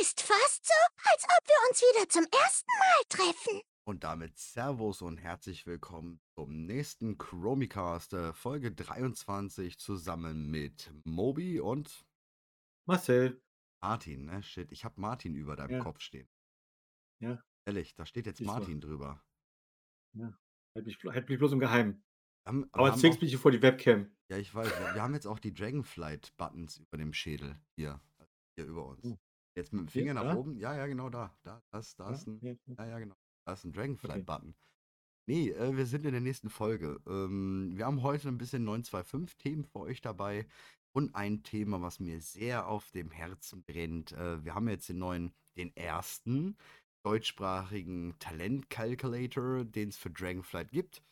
Ist fast so, als ob wir uns wieder zum ersten Mal treffen. Und damit Servus und herzlich willkommen zum nächsten Chromicast, äh, Folge 23, zusammen mit Mobi und Marcel. Martin, ne? Shit, ich hab Martin über deinem Ja. Kopf stehen. Ja. Ehrlich, da steht jetzt du. Martin drüber. Halt mich, halt mich bloß im Geheimen. Haben, Aber zwingst auch, mich hier vor die Webcam. ja, ich weiß, wir, haben jetzt auch die Dragonflight-Buttons über dem Schädel hier, hier über uns. Oh. Jetzt mit dem Finger nach da? oben, ja, ja, genau da. Da, das, da ist ein Ja, ja. Ja, ja, genau. Da ist ein Dragonflight-Button. Nee, äh, wir sind in der nächsten Folge. Ähm, wir haben heute ein bisschen 925-Themen für euch dabei und ein Thema, was mir sehr auf dem Herzen brennt. Äh, wir haben jetzt den neuen, den ersten deutschsprachigen Talent-Calculator, den es für Dragonflight gibt.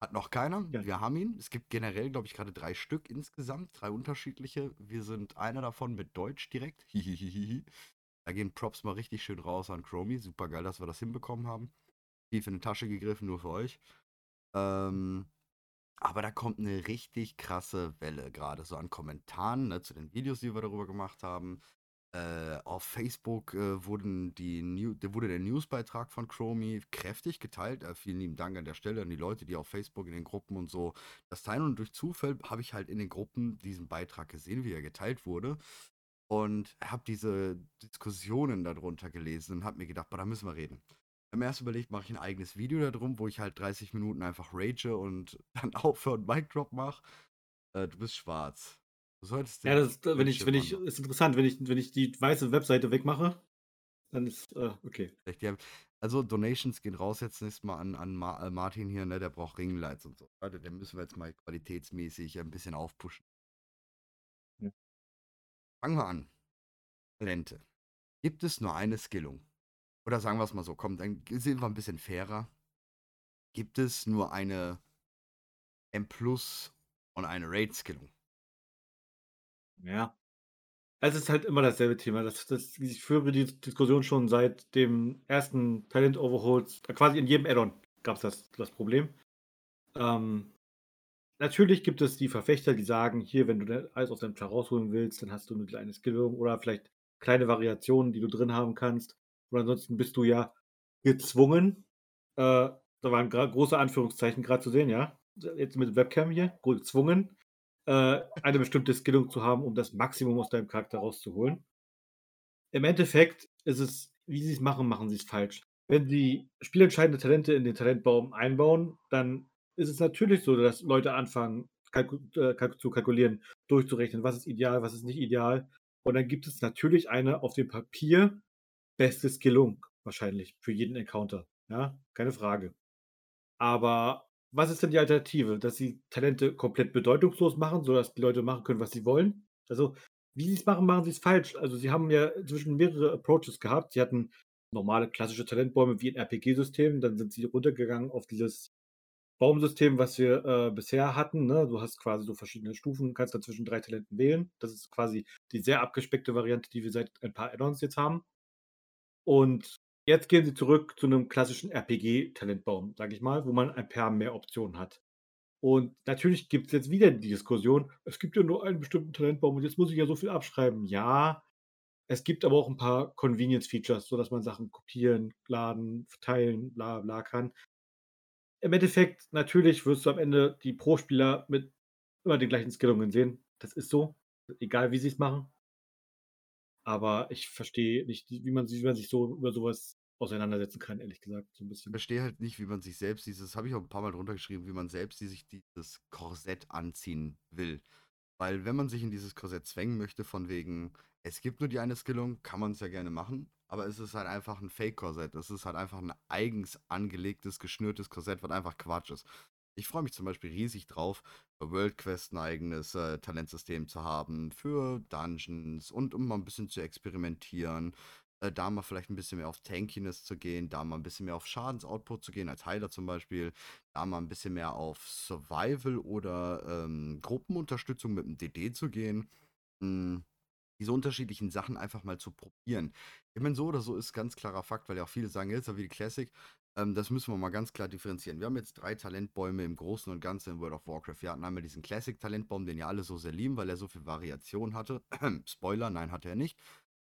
Hat noch keiner. Ja. Wir haben ihn. Es gibt generell, glaube ich, gerade drei Stück insgesamt, drei unterschiedliche. Wir sind einer davon mit Deutsch direkt. Hihihihi. Da gehen Props mal richtig schön raus an Chromie. Super geil, dass wir das hinbekommen haben. Tief in die Tasche gegriffen, nur für euch. Ähm, aber da kommt eine richtig krasse Welle, gerade so an Kommentaren ne, zu den Videos, die wir darüber gemacht haben. Äh, auf Facebook äh, wurden die New wurde der Newsbeitrag von Chromie kräftig geteilt. Äh, vielen lieben Dank an der Stelle an die Leute, die auf Facebook in den Gruppen und so das teilen. Und durch Zufall habe ich halt in den Gruppen diesen Beitrag gesehen, wie er geteilt wurde. Und habe diese Diskussionen darunter gelesen und habe mir gedacht, boah, da müssen wir reden. Im ersten überlegt, mache ich ein eigenes Video darum, wo ich halt 30 Minuten einfach rage und dann aufhöre und Mic Drop mache. Äh, du bist schwarz. Du solltest Ja, das ist, wenn ich, wenn ich, ist interessant, wenn ich, wenn ich die weiße Webseite wegmache, dann ist, äh, okay. Also Donations gehen raus jetzt nächstes Mal an, an Ma äh, Martin hier, ne? Der braucht Ringlights und so. Warte, den müssen wir jetzt mal qualitätsmäßig ein bisschen aufpushen. Ja. Fangen wir an. Talente. Gibt es nur eine Skillung? Oder sagen wir es mal so, komm, dann sind wir ein bisschen fairer. Gibt es nur eine M Plus und eine Raid-Skillung? Ja. Es ist halt immer dasselbe Thema. Das, das, ich führe die Diskussion schon seit dem ersten Talent Overholds. Quasi in jedem Add-on gab es das, das Problem. Ähm, natürlich gibt es die Verfechter, die sagen, hier, wenn du alles aus deinem Char rausholen willst, dann hast du eine kleine Skillung oder vielleicht kleine Variationen, die du drin haben kannst. Oder ansonsten bist du ja gezwungen, äh, da waren große Anführungszeichen gerade zu sehen, ja. Jetzt mit Webcam hier, gezwungen, äh, eine bestimmte Skillung zu haben, um das Maximum aus deinem Charakter rauszuholen. Im Endeffekt ist es, wie sie es machen, machen sie es falsch. Wenn sie spielentscheidende Talente in den Talentbaum einbauen, dann ist es natürlich so, dass Leute anfangen kalku äh, kalk zu kalkulieren, durchzurechnen, was ist ideal, was ist nicht ideal. Und dann gibt es natürlich eine auf dem Papier beste Skillung, wahrscheinlich, für jeden Encounter. Ja, keine Frage. Aber was ist denn die Alternative? Dass sie Talente komplett bedeutungslos machen, sodass die Leute machen können, was sie wollen? Also, wie sie es machen, machen sie es falsch. Also, sie haben ja inzwischen mehrere Approaches gehabt. Sie hatten normale klassische Talentbäume wie ein RPG-System, dann sind sie runtergegangen auf dieses Baumsystem, was wir äh, bisher hatten. Ne? Du hast quasi so verschiedene Stufen, kannst dazwischen drei Talenten wählen. Das ist quasi die sehr abgespeckte Variante, die wir seit ein paar Add-ons jetzt haben. Und jetzt gehen sie zurück zu einem klassischen RPG-Talentbaum, sage ich mal, wo man ein paar mehr Optionen hat. Und natürlich gibt es jetzt wieder die Diskussion, es gibt ja nur einen bestimmten Talentbaum und jetzt muss ich ja so viel abschreiben. Ja, es gibt aber auch ein paar Convenience-Features, sodass man Sachen kopieren, laden, verteilen, bla bla kann. Im Endeffekt, natürlich wirst du am Ende die Pro-Spieler mit immer den gleichen Skillungen sehen. Das ist so, egal wie sie es machen. Aber ich verstehe nicht, wie man, wie man sich so über sowas auseinandersetzen kann, ehrlich gesagt, so ein Ich bisschen. verstehe halt nicht, wie man sich selbst dieses, habe ich auch ein paar Mal drunter geschrieben, wie man selbst sich dieses Korsett anziehen will. Weil wenn man sich in dieses Korsett zwängen möchte, von wegen, es gibt nur die eine Skillung, kann man es ja gerne machen, aber es ist halt einfach ein Fake-Korsett. Es ist halt einfach ein eigens angelegtes, geschnürtes Korsett, was einfach Quatsch ist. Ich freue mich zum Beispiel riesig drauf, bei World Quest ein eigenes äh, Talentsystem zu haben, für Dungeons und um mal ein bisschen zu experimentieren. Äh, da mal vielleicht ein bisschen mehr auf Tankiness zu gehen, da mal ein bisschen mehr auf Schadensoutput zu gehen, als Heiler zum Beispiel, da mal ein bisschen mehr auf Survival oder ähm, Gruppenunterstützung mit dem DD zu gehen. Mm, diese unterschiedlichen Sachen einfach mal zu probieren. Ich meine, so oder so ist ganz klarer Fakt, weil ja auch viele sagen, jetzt ist wie die Classic. Ähm, das müssen wir mal ganz klar differenzieren. Wir haben jetzt drei Talentbäume im Großen und Ganzen in World of Warcraft. Wir hatten einmal diesen Classic-Talentbaum, den ja alle so sehr lieben, weil er so viel Variation hatte. Spoiler, nein, hatte er nicht.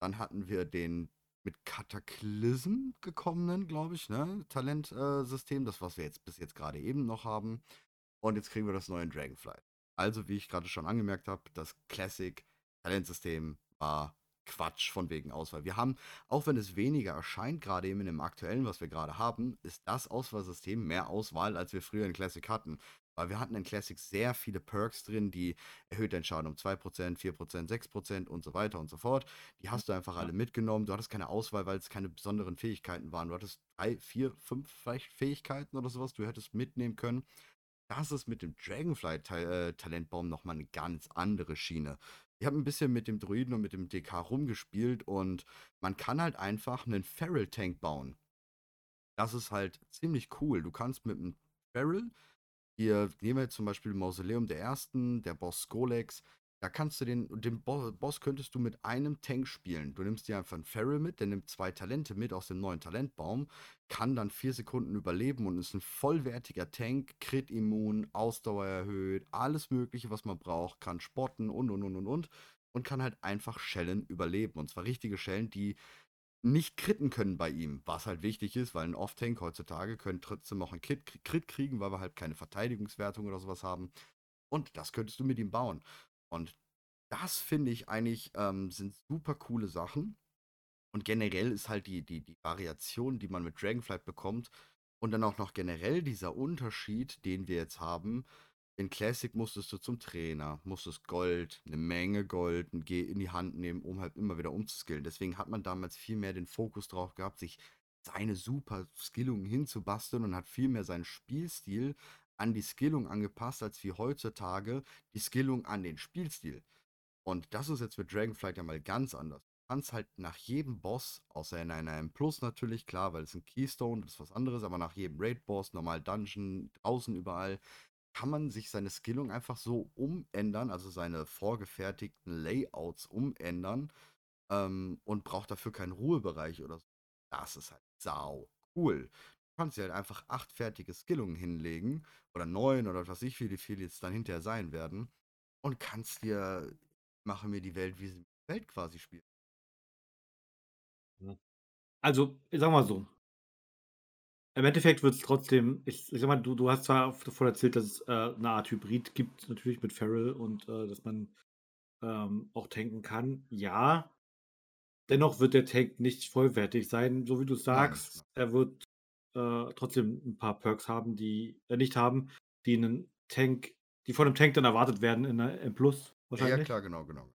Dann hatten wir den mit Cataclysm gekommenen, glaube ich, ne? Talentsystem, äh, das, was wir jetzt bis jetzt gerade eben noch haben. Und jetzt kriegen wir das neue Dragonflight. Also, wie ich gerade schon angemerkt habe, das Classic Talentsystem war Quatsch von wegen Auswahl. Wir haben, auch wenn es weniger erscheint, gerade eben in dem aktuellen, was wir gerade haben, ist das Auswahlsystem mehr Auswahl, als wir früher in Classic hatten. Weil wir hatten in Classic sehr viele Perks drin, die erhöht den Schaden um 2%, 4%, 6% und so weiter und so fort. Die hast du einfach alle mitgenommen. Du hattest keine Auswahl, weil es keine besonderen Fähigkeiten waren. Du hattest drei, vier, fünf vielleicht Fähigkeiten oder sowas, du hättest mitnehmen können. Das ist mit dem Dragonfly-Talentbaum äh, nochmal eine ganz andere Schiene. Ich habe ein bisschen mit dem Druiden und mit dem DK rumgespielt und man kann halt einfach einen Feral Tank bauen. Das ist halt ziemlich cool. Du kannst mit einem Feral, hier nehmen wir jetzt zum Beispiel Mausoleum der Ersten, der Boss Skolex, da kannst du den, den Boss könntest du mit einem Tank spielen. Du nimmst dir einfach einen Feral mit, der nimmt zwei Talente mit aus dem neuen Talentbaum, kann dann vier Sekunden überleben und ist ein vollwertiger Tank, Crit-Immun, Ausdauer erhöht, alles Mögliche, was man braucht, kann spotten und und und und und und kann halt einfach Schellen überleben. Und zwar richtige Schellen, die nicht kritten können bei ihm, was halt wichtig ist, weil ein Off-Tank heutzutage können trotzdem auch einen Crit kriegen, weil wir halt keine Verteidigungswertung oder sowas haben. Und das könntest du mit ihm bauen. Und das finde ich eigentlich ähm, sind super coole Sachen. Und generell ist halt die, die, die Variation, die man mit Dragonflight bekommt, und dann auch noch generell dieser Unterschied, den wir jetzt haben. In Classic musstest du zum Trainer, musstest Gold, eine Menge Gold in die Hand nehmen, um halt immer wieder umzuskillen. Deswegen hat man damals viel mehr den Fokus drauf gehabt, sich seine super Skillung hinzubasteln und hat viel mehr seinen Spielstil an die Skillung angepasst, als wie heutzutage die Skillung an den Spielstil. Und das ist jetzt mit Dragonflight ja mal ganz anders. Du kannst halt nach jedem Boss, außer in einer Plus natürlich, klar, weil es ein Keystone, ist was anderes, aber nach jedem Raid-Boss, normal Dungeon, draußen überall, kann man sich seine Skillung einfach so umändern, also seine vorgefertigten Layouts umändern ähm, und braucht dafür keinen Ruhebereich oder so. Das ist halt sau cool kannst dir halt einfach acht fertige Skillungen hinlegen oder neun oder was ich, wie viele jetzt dann hinterher sein werden und kannst dir, mache mir die Welt, wie sie die Welt quasi spielt. Also, ich sag mal so. Im Endeffekt wird es trotzdem, ich, ich sag mal, du, du hast zwar davon erzählt, dass es äh, eine Art Hybrid gibt, natürlich mit Feral und äh, dass man ähm, auch tanken kann. Ja, dennoch wird der Tank nicht vollwertig sein, so wie du sagst. Nein. Er wird äh, trotzdem ein paar Perks haben, die äh, nicht haben, die einen Tank, die von einem Tank dann erwartet werden in der M Plus wahrscheinlich. Ja, klar, genau, genau.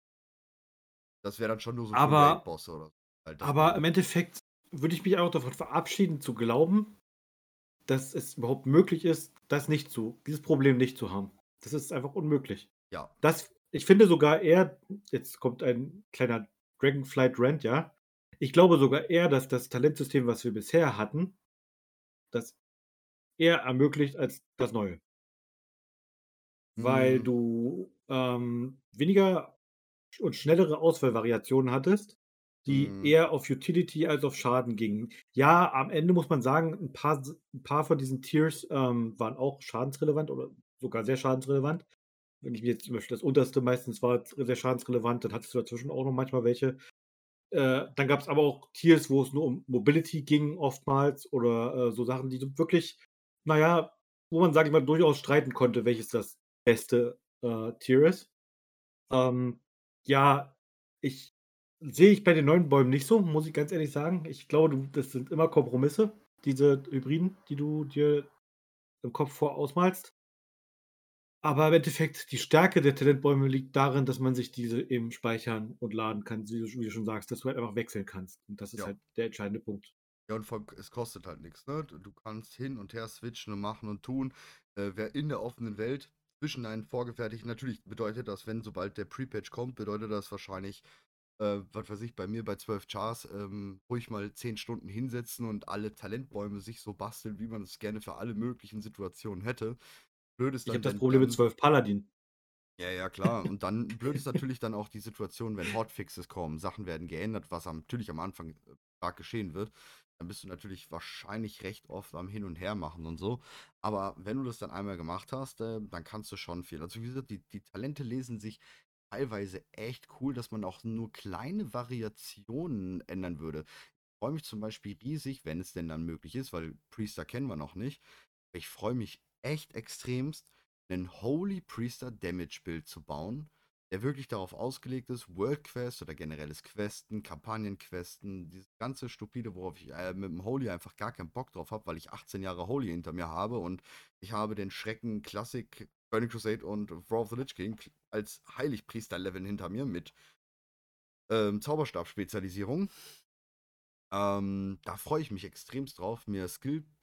Das wäre dann schon nur so aber, Boss oder so. Halt aber im Endeffekt würde ich mich auch davon verabschieden, zu glauben, dass es überhaupt möglich ist, das nicht zu, dieses Problem nicht zu haben. Das ist einfach unmöglich. Ja. Das, ich finde sogar eher, jetzt kommt ein kleiner Dragonflight Rant, ja. Ich glaube sogar eher, dass das Talentsystem, was wir bisher hatten, das eher ermöglicht als das Neue. Weil mhm. du ähm, weniger und schnellere Auswahlvariationen hattest, die mhm. eher auf Utility als auf Schaden gingen. Ja, am Ende muss man sagen, ein paar, ein paar von diesen Tiers ähm, waren auch schadensrelevant oder sogar sehr schadensrelevant. Wenn ich mir jetzt zum Beispiel das unterste meistens war sehr schadensrelevant, dann hattest du dazwischen auch noch manchmal welche, äh, dann gab es aber auch Tiers, wo es nur um Mobility ging, oftmals, oder äh, so Sachen, die wirklich, naja, wo man, sage ich mal, durchaus streiten konnte, welches das beste äh, Tier ist. Ähm, ja, ich sehe ich bei den neuen Bäumen nicht so, muss ich ganz ehrlich sagen. Ich glaube, das sind immer Kompromisse, diese Hybriden, die du dir im Kopf vorausmalst. Aber im Endeffekt, die Stärke der Talentbäume liegt darin, dass man sich diese eben speichern und laden kann, wie du, wie du schon sagst, dass du halt einfach wechseln kannst. Und das ist ja. halt der entscheidende Punkt. Ja, und es kostet halt nichts, ne? Du kannst hin und her switchen und machen und tun. Äh, wer in der offenen Welt zwischen einen vorgefertigten, natürlich bedeutet das, wenn sobald der Pre-Patch kommt, bedeutet das wahrscheinlich, äh, was weiß ich, bei mir bei 12 Chars, ähm, ruhig mal 10 Stunden hinsetzen und alle Talentbäume sich so basteln, wie man es gerne für alle möglichen Situationen hätte. Blöd ist Ich habe das Problem mit 12 Paladin. Ja, ja, klar. Und dann blöd ist natürlich dann auch die Situation, wenn Hotfixes kommen, Sachen werden geändert, was natürlich am Anfang äh, stark geschehen wird. Dann bist du natürlich wahrscheinlich recht oft am Hin und Her machen und so. Aber wenn du das dann einmal gemacht hast, äh, dann kannst du schon viel. Also wie gesagt, die, die Talente lesen sich teilweise echt cool, dass man auch nur kleine Variationen ändern würde. Ich freue mich zum Beispiel riesig, wenn es denn dann möglich ist, weil Priester kennen wir noch nicht. Ich freue mich echt extremst, einen Holy Priester Damage Build zu bauen, der wirklich darauf ausgelegt ist, World Quest oder generelles Questen, Kampagnenquesten, dieses ganze Stupide, worauf ich äh, mit dem Holy einfach gar keinen Bock drauf habe, weil ich 18 Jahre Holy hinter mir habe und ich habe den Schrecken Classic Burning Crusade und War of the Lich King als Heiligpriester-Level hinter mir mit ähm, Zauberstab-Spezialisierung. Ähm, da freue ich mich extremst drauf, mir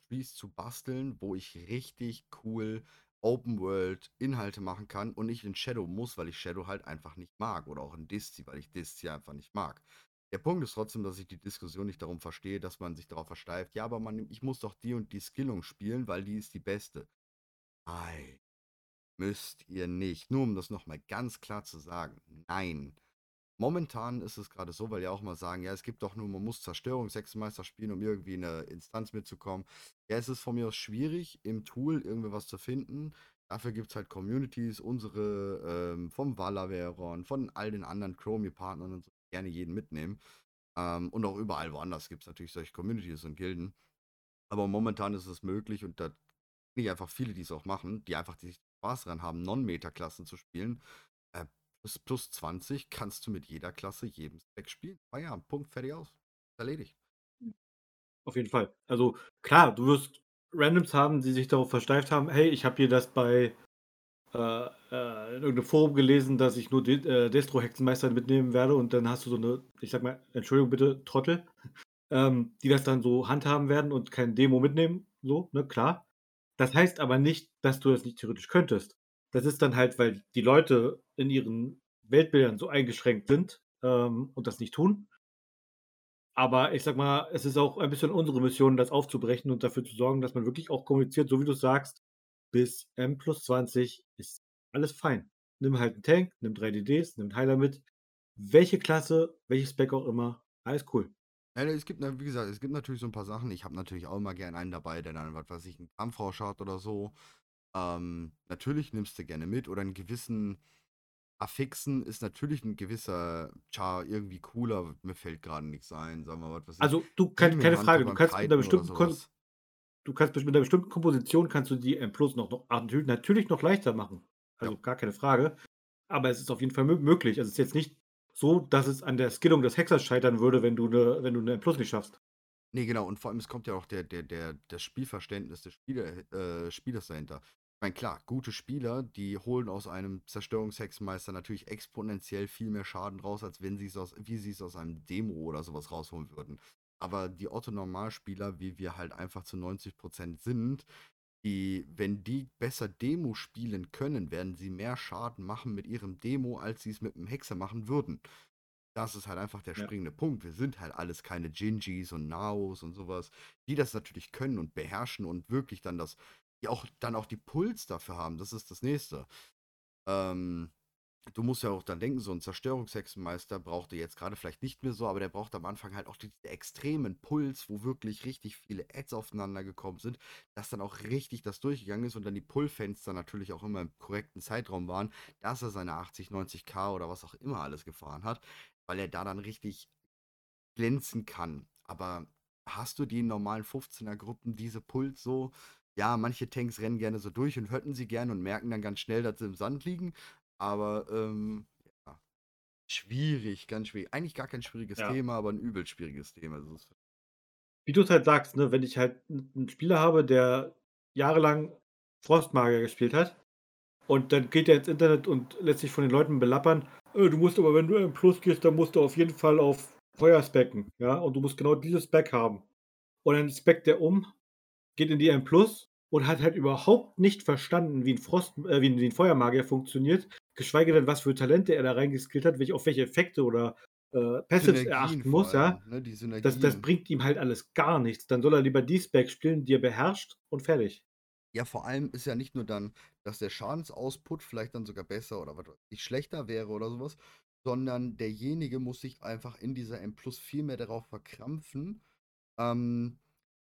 Skill-Trees zu basteln, wo ich richtig cool Open World Inhalte machen kann und nicht in Shadow muss, weil ich Shadow halt einfach nicht mag. Oder auch in Disci, weil ich Disci einfach nicht mag. Der Punkt ist trotzdem, dass ich die Diskussion nicht darum verstehe, dass man sich darauf versteift, ja, aber man, ich muss doch die und die Skillung spielen, weil die ist die beste. Nein, müsst ihr nicht. Nur um das nochmal ganz klar zu sagen. Nein. Momentan ist es gerade so, weil ja auch mal sagen, ja, es gibt doch nur, man muss Zerstörungshexenmeister spielen, um irgendwie in eine Instanz mitzukommen. Ja, es ist von mir aus schwierig, im Tool irgendwie was zu finden. Dafür gibt es halt Communities, unsere ähm, vom Valaveron, von all den anderen Chromie-Partnern und so, gerne jeden mitnehmen. Ähm, und auch überall woanders gibt es natürlich solche Communities und Gilden. Aber momentan ist es möglich und da kenne ich einfach viele, die es auch machen, die einfach die Spaß daran haben, Non-Meta-Klassen zu spielen. Bis plus 20 kannst du mit jeder Klasse jedem Spec spielen. Feierabend, Punkt, fertig aus. Erledigt. Auf jeden Fall. Also klar, du wirst Randoms haben, die sich darauf versteift haben, hey, ich habe hier das bei äh, äh, in irgendeinem Forum gelesen, dass ich nur De äh, Destro-Hexenmeister mitnehmen werde und dann hast du so eine, ich sag mal, Entschuldigung bitte, Trottel, ähm, die das dann so handhaben werden und kein Demo mitnehmen, so, ne, klar. Das heißt aber nicht, dass du das nicht theoretisch könntest. Das ist dann halt, weil die Leute in ihren Weltbildern so eingeschränkt sind ähm, und das nicht tun. Aber ich sag mal, es ist auch ein bisschen unsere Mission, das aufzubrechen und dafür zu sorgen, dass man wirklich auch kommuniziert, so wie du sagst, bis M plus 20 ist alles fein. Nimm halt einen Tank, nimm 3 DDs, nimm einen Heiler mit. Welche Klasse, welches Spec auch immer, alles cool. Ja, es gibt, wie gesagt, es gibt natürlich so ein paar Sachen. Ich habe natürlich auch immer gerne einen dabei, der dann, was weiß ich, einen Kampfrausch hat oder so. Ähm, natürlich nimmst du gerne mit oder einen gewissen Affixen ist natürlich ein gewisser Char irgendwie cooler. Mir fällt gerade nichts ein, sagen wir mal, was Also, du, kein, keine Frage, du kannst mit einer bestimmten du kannst mit einer bestimmten Komposition kannst du die M Plus noch, noch natürlich, natürlich noch leichter machen. Also ja. gar keine Frage. Aber es ist auf jeden Fall möglich. Also es ist jetzt nicht so, dass es an der Skillung des Hexers scheitern würde, wenn du eine, wenn du eine M Plus nicht schaffst. Nee, genau, und vor allem, es kommt ja auch der, der, der, das Spielverständnis des Spieler, äh, Spielers dahinter. Ich meine, klar, gute Spieler, die holen aus einem Zerstörungshexenmeister natürlich exponentiell viel mehr Schaden raus, als wenn sie es aus, wie sie es aus einem Demo oder sowas rausholen würden. Aber die Otto-Normalspieler, wie wir halt einfach zu 90% sind, die, wenn die besser Demo spielen können, werden sie mehr Schaden machen mit ihrem Demo, als sie es mit einem Hexer machen würden. Das ist halt einfach der Ja. springende Punkt. Wir sind halt alles keine Gingis und Naos und sowas, die das natürlich können und beherrschen und wirklich dann das, die auch dann auch die Puls dafür haben. Das ist das Nächste. Ähm, du musst ja auch dann denken, so ein Zerstörungshexenmeister brauchte jetzt gerade vielleicht nicht mehr so, aber der braucht am Anfang halt auch diesen extremen Puls, wo wirklich richtig viele Ads aufeinander gekommen sind, dass dann auch richtig das durchgegangen ist und dann die Pullfenster natürlich auch immer im korrekten Zeitraum waren, dass er seine 80, 90k oder was auch immer alles gefahren hat, weil er da dann richtig glänzen kann. Aber hast du die normalen 15er Gruppen diese Puls so? Ja, manche Tanks rennen gerne so durch und hötten sie gerne und merken dann ganz schnell, dass sie im Sand liegen. Aber ähm, ja, schwierig, ganz schwierig. Eigentlich gar kein schwieriges Ja. Thema, aber ein übel schwieriges Thema. Also, Wie du es halt sagst, ne, wenn ich halt einen Spieler habe, der jahrelang Frostmagier gespielt hat und dann geht er ins Internet und lässt sich von den Leuten belappern, äh, du musst aber, wenn du im Plus gehst, dann musst du auf jeden Fall auf Feuerspecken, ja, und du musst genau dieses Spec haben. Und dann speckt der um, geht in die M Plus und hat halt überhaupt nicht verstanden, wie ein Frost, äh, wie ein, wie ein Feuermagier funktioniert, geschweige denn, was für Talente er da reingeskillt hat, welche, auf welche Effekte oder äh, Passives er achten muss, ja. allem, ne? Das, das bringt ihm halt alles gar nichts. Dann soll er lieber die Spec spielen, die er beherrscht und fertig. Ja, vor allem ist ja nicht nur dann, dass der Schadensoutput vielleicht dann sogar besser oder was ich, schlechter wäre oder sowas, sondern derjenige muss sich einfach in dieser M Plus viel mehr darauf verkrampfen, ähm,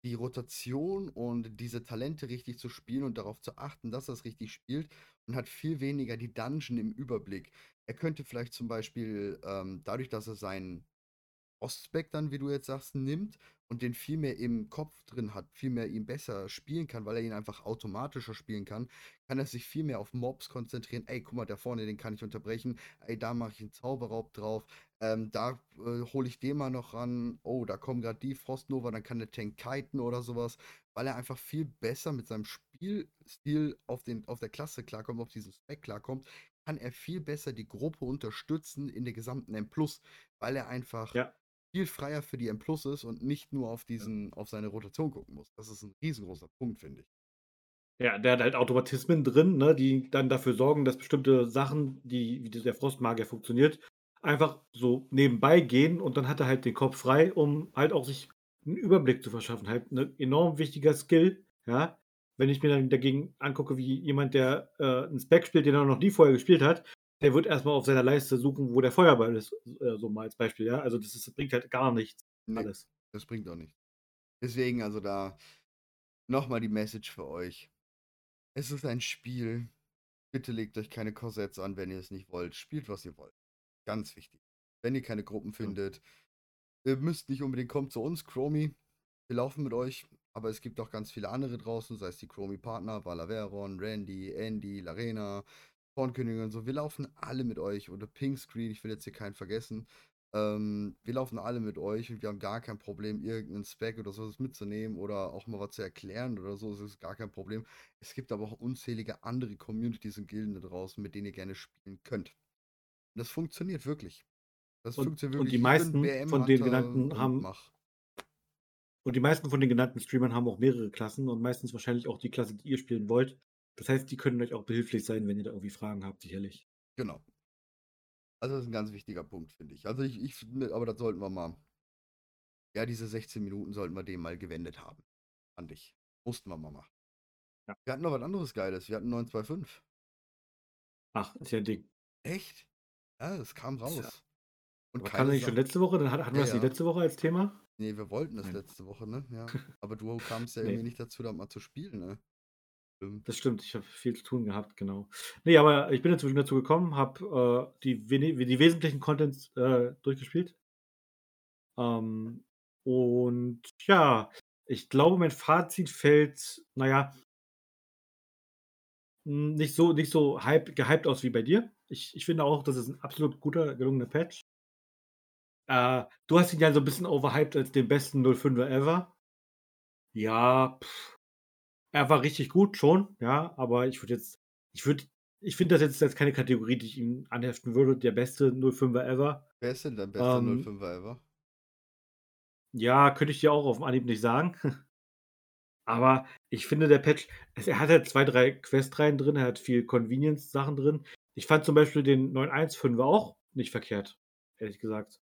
die Rotation und diese Talente richtig zu spielen und darauf zu achten, dass er es richtig spielt und hat viel weniger die Dungeon im Überblick. Er könnte vielleicht zum Beispiel, ähm, dadurch, dass er seinen Ostspec dann, wie du jetzt sagst, nimmt und den viel mehr im Kopf drin hat, viel mehr ihn besser spielen kann, weil er ihn einfach automatischer spielen kann, kann er sich viel mehr auf Mobs konzentrieren. Ey, guck mal, da vorne, den kann ich unterbrechen. Ey, da mache ich einen Zauberraub drauf. Ähm, da äh, hole ich den mal noch ran. Oh, da kommen gerade die Frostnova, dann kann der Tank kiten oder sowas, weil er einfach viel besser mit seinem Spielstil auf, den, auf der Klasse klarkommt, auf diesen Spec klarkommt, kann er viel besser die Gruppe unterstützen in der gesamten M+, weil er einfach Ja. viel freier für die M Plus ist und nicht nur auf diesen, auf seine Rotation gucken muss. Das ist ein riesengroßer Punkt, finde ich. Ja, der hat halt Automatismen drin, ne, die dann dafür sorgen, dass bestimmte Sachen, die, wie der Frostmagier funktioniert, einfach so nebenbei gehen und dann hat er halt den Kopf frei, um halt auch sich einen Überblick zu verschaffen. Halt ein enorm wichtiger Skill, ja. Wenn ich mir dann dagegen angucke, wie jemand, der äh, einen Spec spielt, den er noch nie vorher gespielt hat, der wird erstmal auf seiner Leiste suchen, wo der Feuerball ist, äh, so mal als Beispiel, ja. Also das, ist, das bringt halt gar nichts Nee, alles. das bringt auch nichts. Deswegen, also da nochmal die Message für euch. Es ist ein Spiel. Bitte legt euch keine Korsetts an, wenn ihr es nicht wollt. Spielt, was ihr wollt. Ganz wichtig. Wenn ihr keine Gruppen findet, ihr müsst nicht unbedingt kommen zu uns, Chromie. Wir laufen mit euch, aber es gibt auch ganz viele andere draußen, sei es die Chromie-Partner, Valaveron, Randy, Andy, Larena, Kornkönigin und so. Wir laufen alle mit euch oder Pinkscreen, ich will jetzt hier keinen vergessen. Ähm, wir laufen alle mit euch und wir haben gar kein Problem, irgendeinen Spec oder sowas mitzunehmen oder auch mal was zu erklären oder so. Das ist gar kein Problem. Es gibt aber auch unzählige andere Communities und Gilden da draußen, mit denen ihr gerne spielen könnt. Und das funktioniert wirklich. Das Und- funktioniert und wirklich. die Ich bin meisten BM von den genannten und haben- mach. Und die meisten von den genannten Streamern haben auch mehrere Klassen und meistens wahrscheinlich auch die Klasse, die ihr spielen wollt. Das heißt, die können euch auch behilflich sein, wenn ihr da irgendwie Fragen habt, sicherlich. Genau. Also das ist ein ganz wichtiger Punkt, finde ich. Also ich, ich finde, aber das sollten wir mal. Ja, diese 16 Minuten sollten wir dem mal gewendet haben. An dich. Mussten wir mal machen. Ja. Wir hatten noch was anderes Geiles. Wir hatten 925. Ach, ist ja ein Ding. Echt? Ja, das kam raus. Und Aber kam das nicht schon letzte Woche? Dann hat- hatten wir Ja, das nicht ja. letzte Woche als Thema? Nee, wir wollten das Nein. letzte Woche, ne? Ja. Aber du kamst ja Nee. irgendwie nicht dazu, da mal zu spielen, ne? Stimmt. Das stimmt, ich habe viel zu tun gehabt, genau. Nee, aber ich bin inzwischen dazu gekommen, habe äh, die, die wesentlichen Contents äh, durchgespielt. Ähm, und ja, ich glaube, mein Fazit fällt, naja, nicht so, nicht so hype, gehypt aus wie bei dir. Ich, ich finde auch, das ist ein absolut guter, gelungener Patch. Äh, du hast ihn ja so ein bisschen overhyped als den besten 05er ever. Ja, pff, er war richtig gut schon, ja, aber ich würde jetzt, ich würde, ich finde das jetzt als keine Kategorie, die ich ihm anheften würde. Der beste 05er ever. Wer ist denn dein bester Ähm, 05er ever? Ja, könnte ich dir auch auf dem Anhieb nicht sagen. Aber ich finde, der Patch, er hat halt zwei, drei Questreihen drin, er hat viel Convenience-Sachen drin. Ich fand zum Beispiel den 915er auch nicht verkehrt, ehrlich gesagt.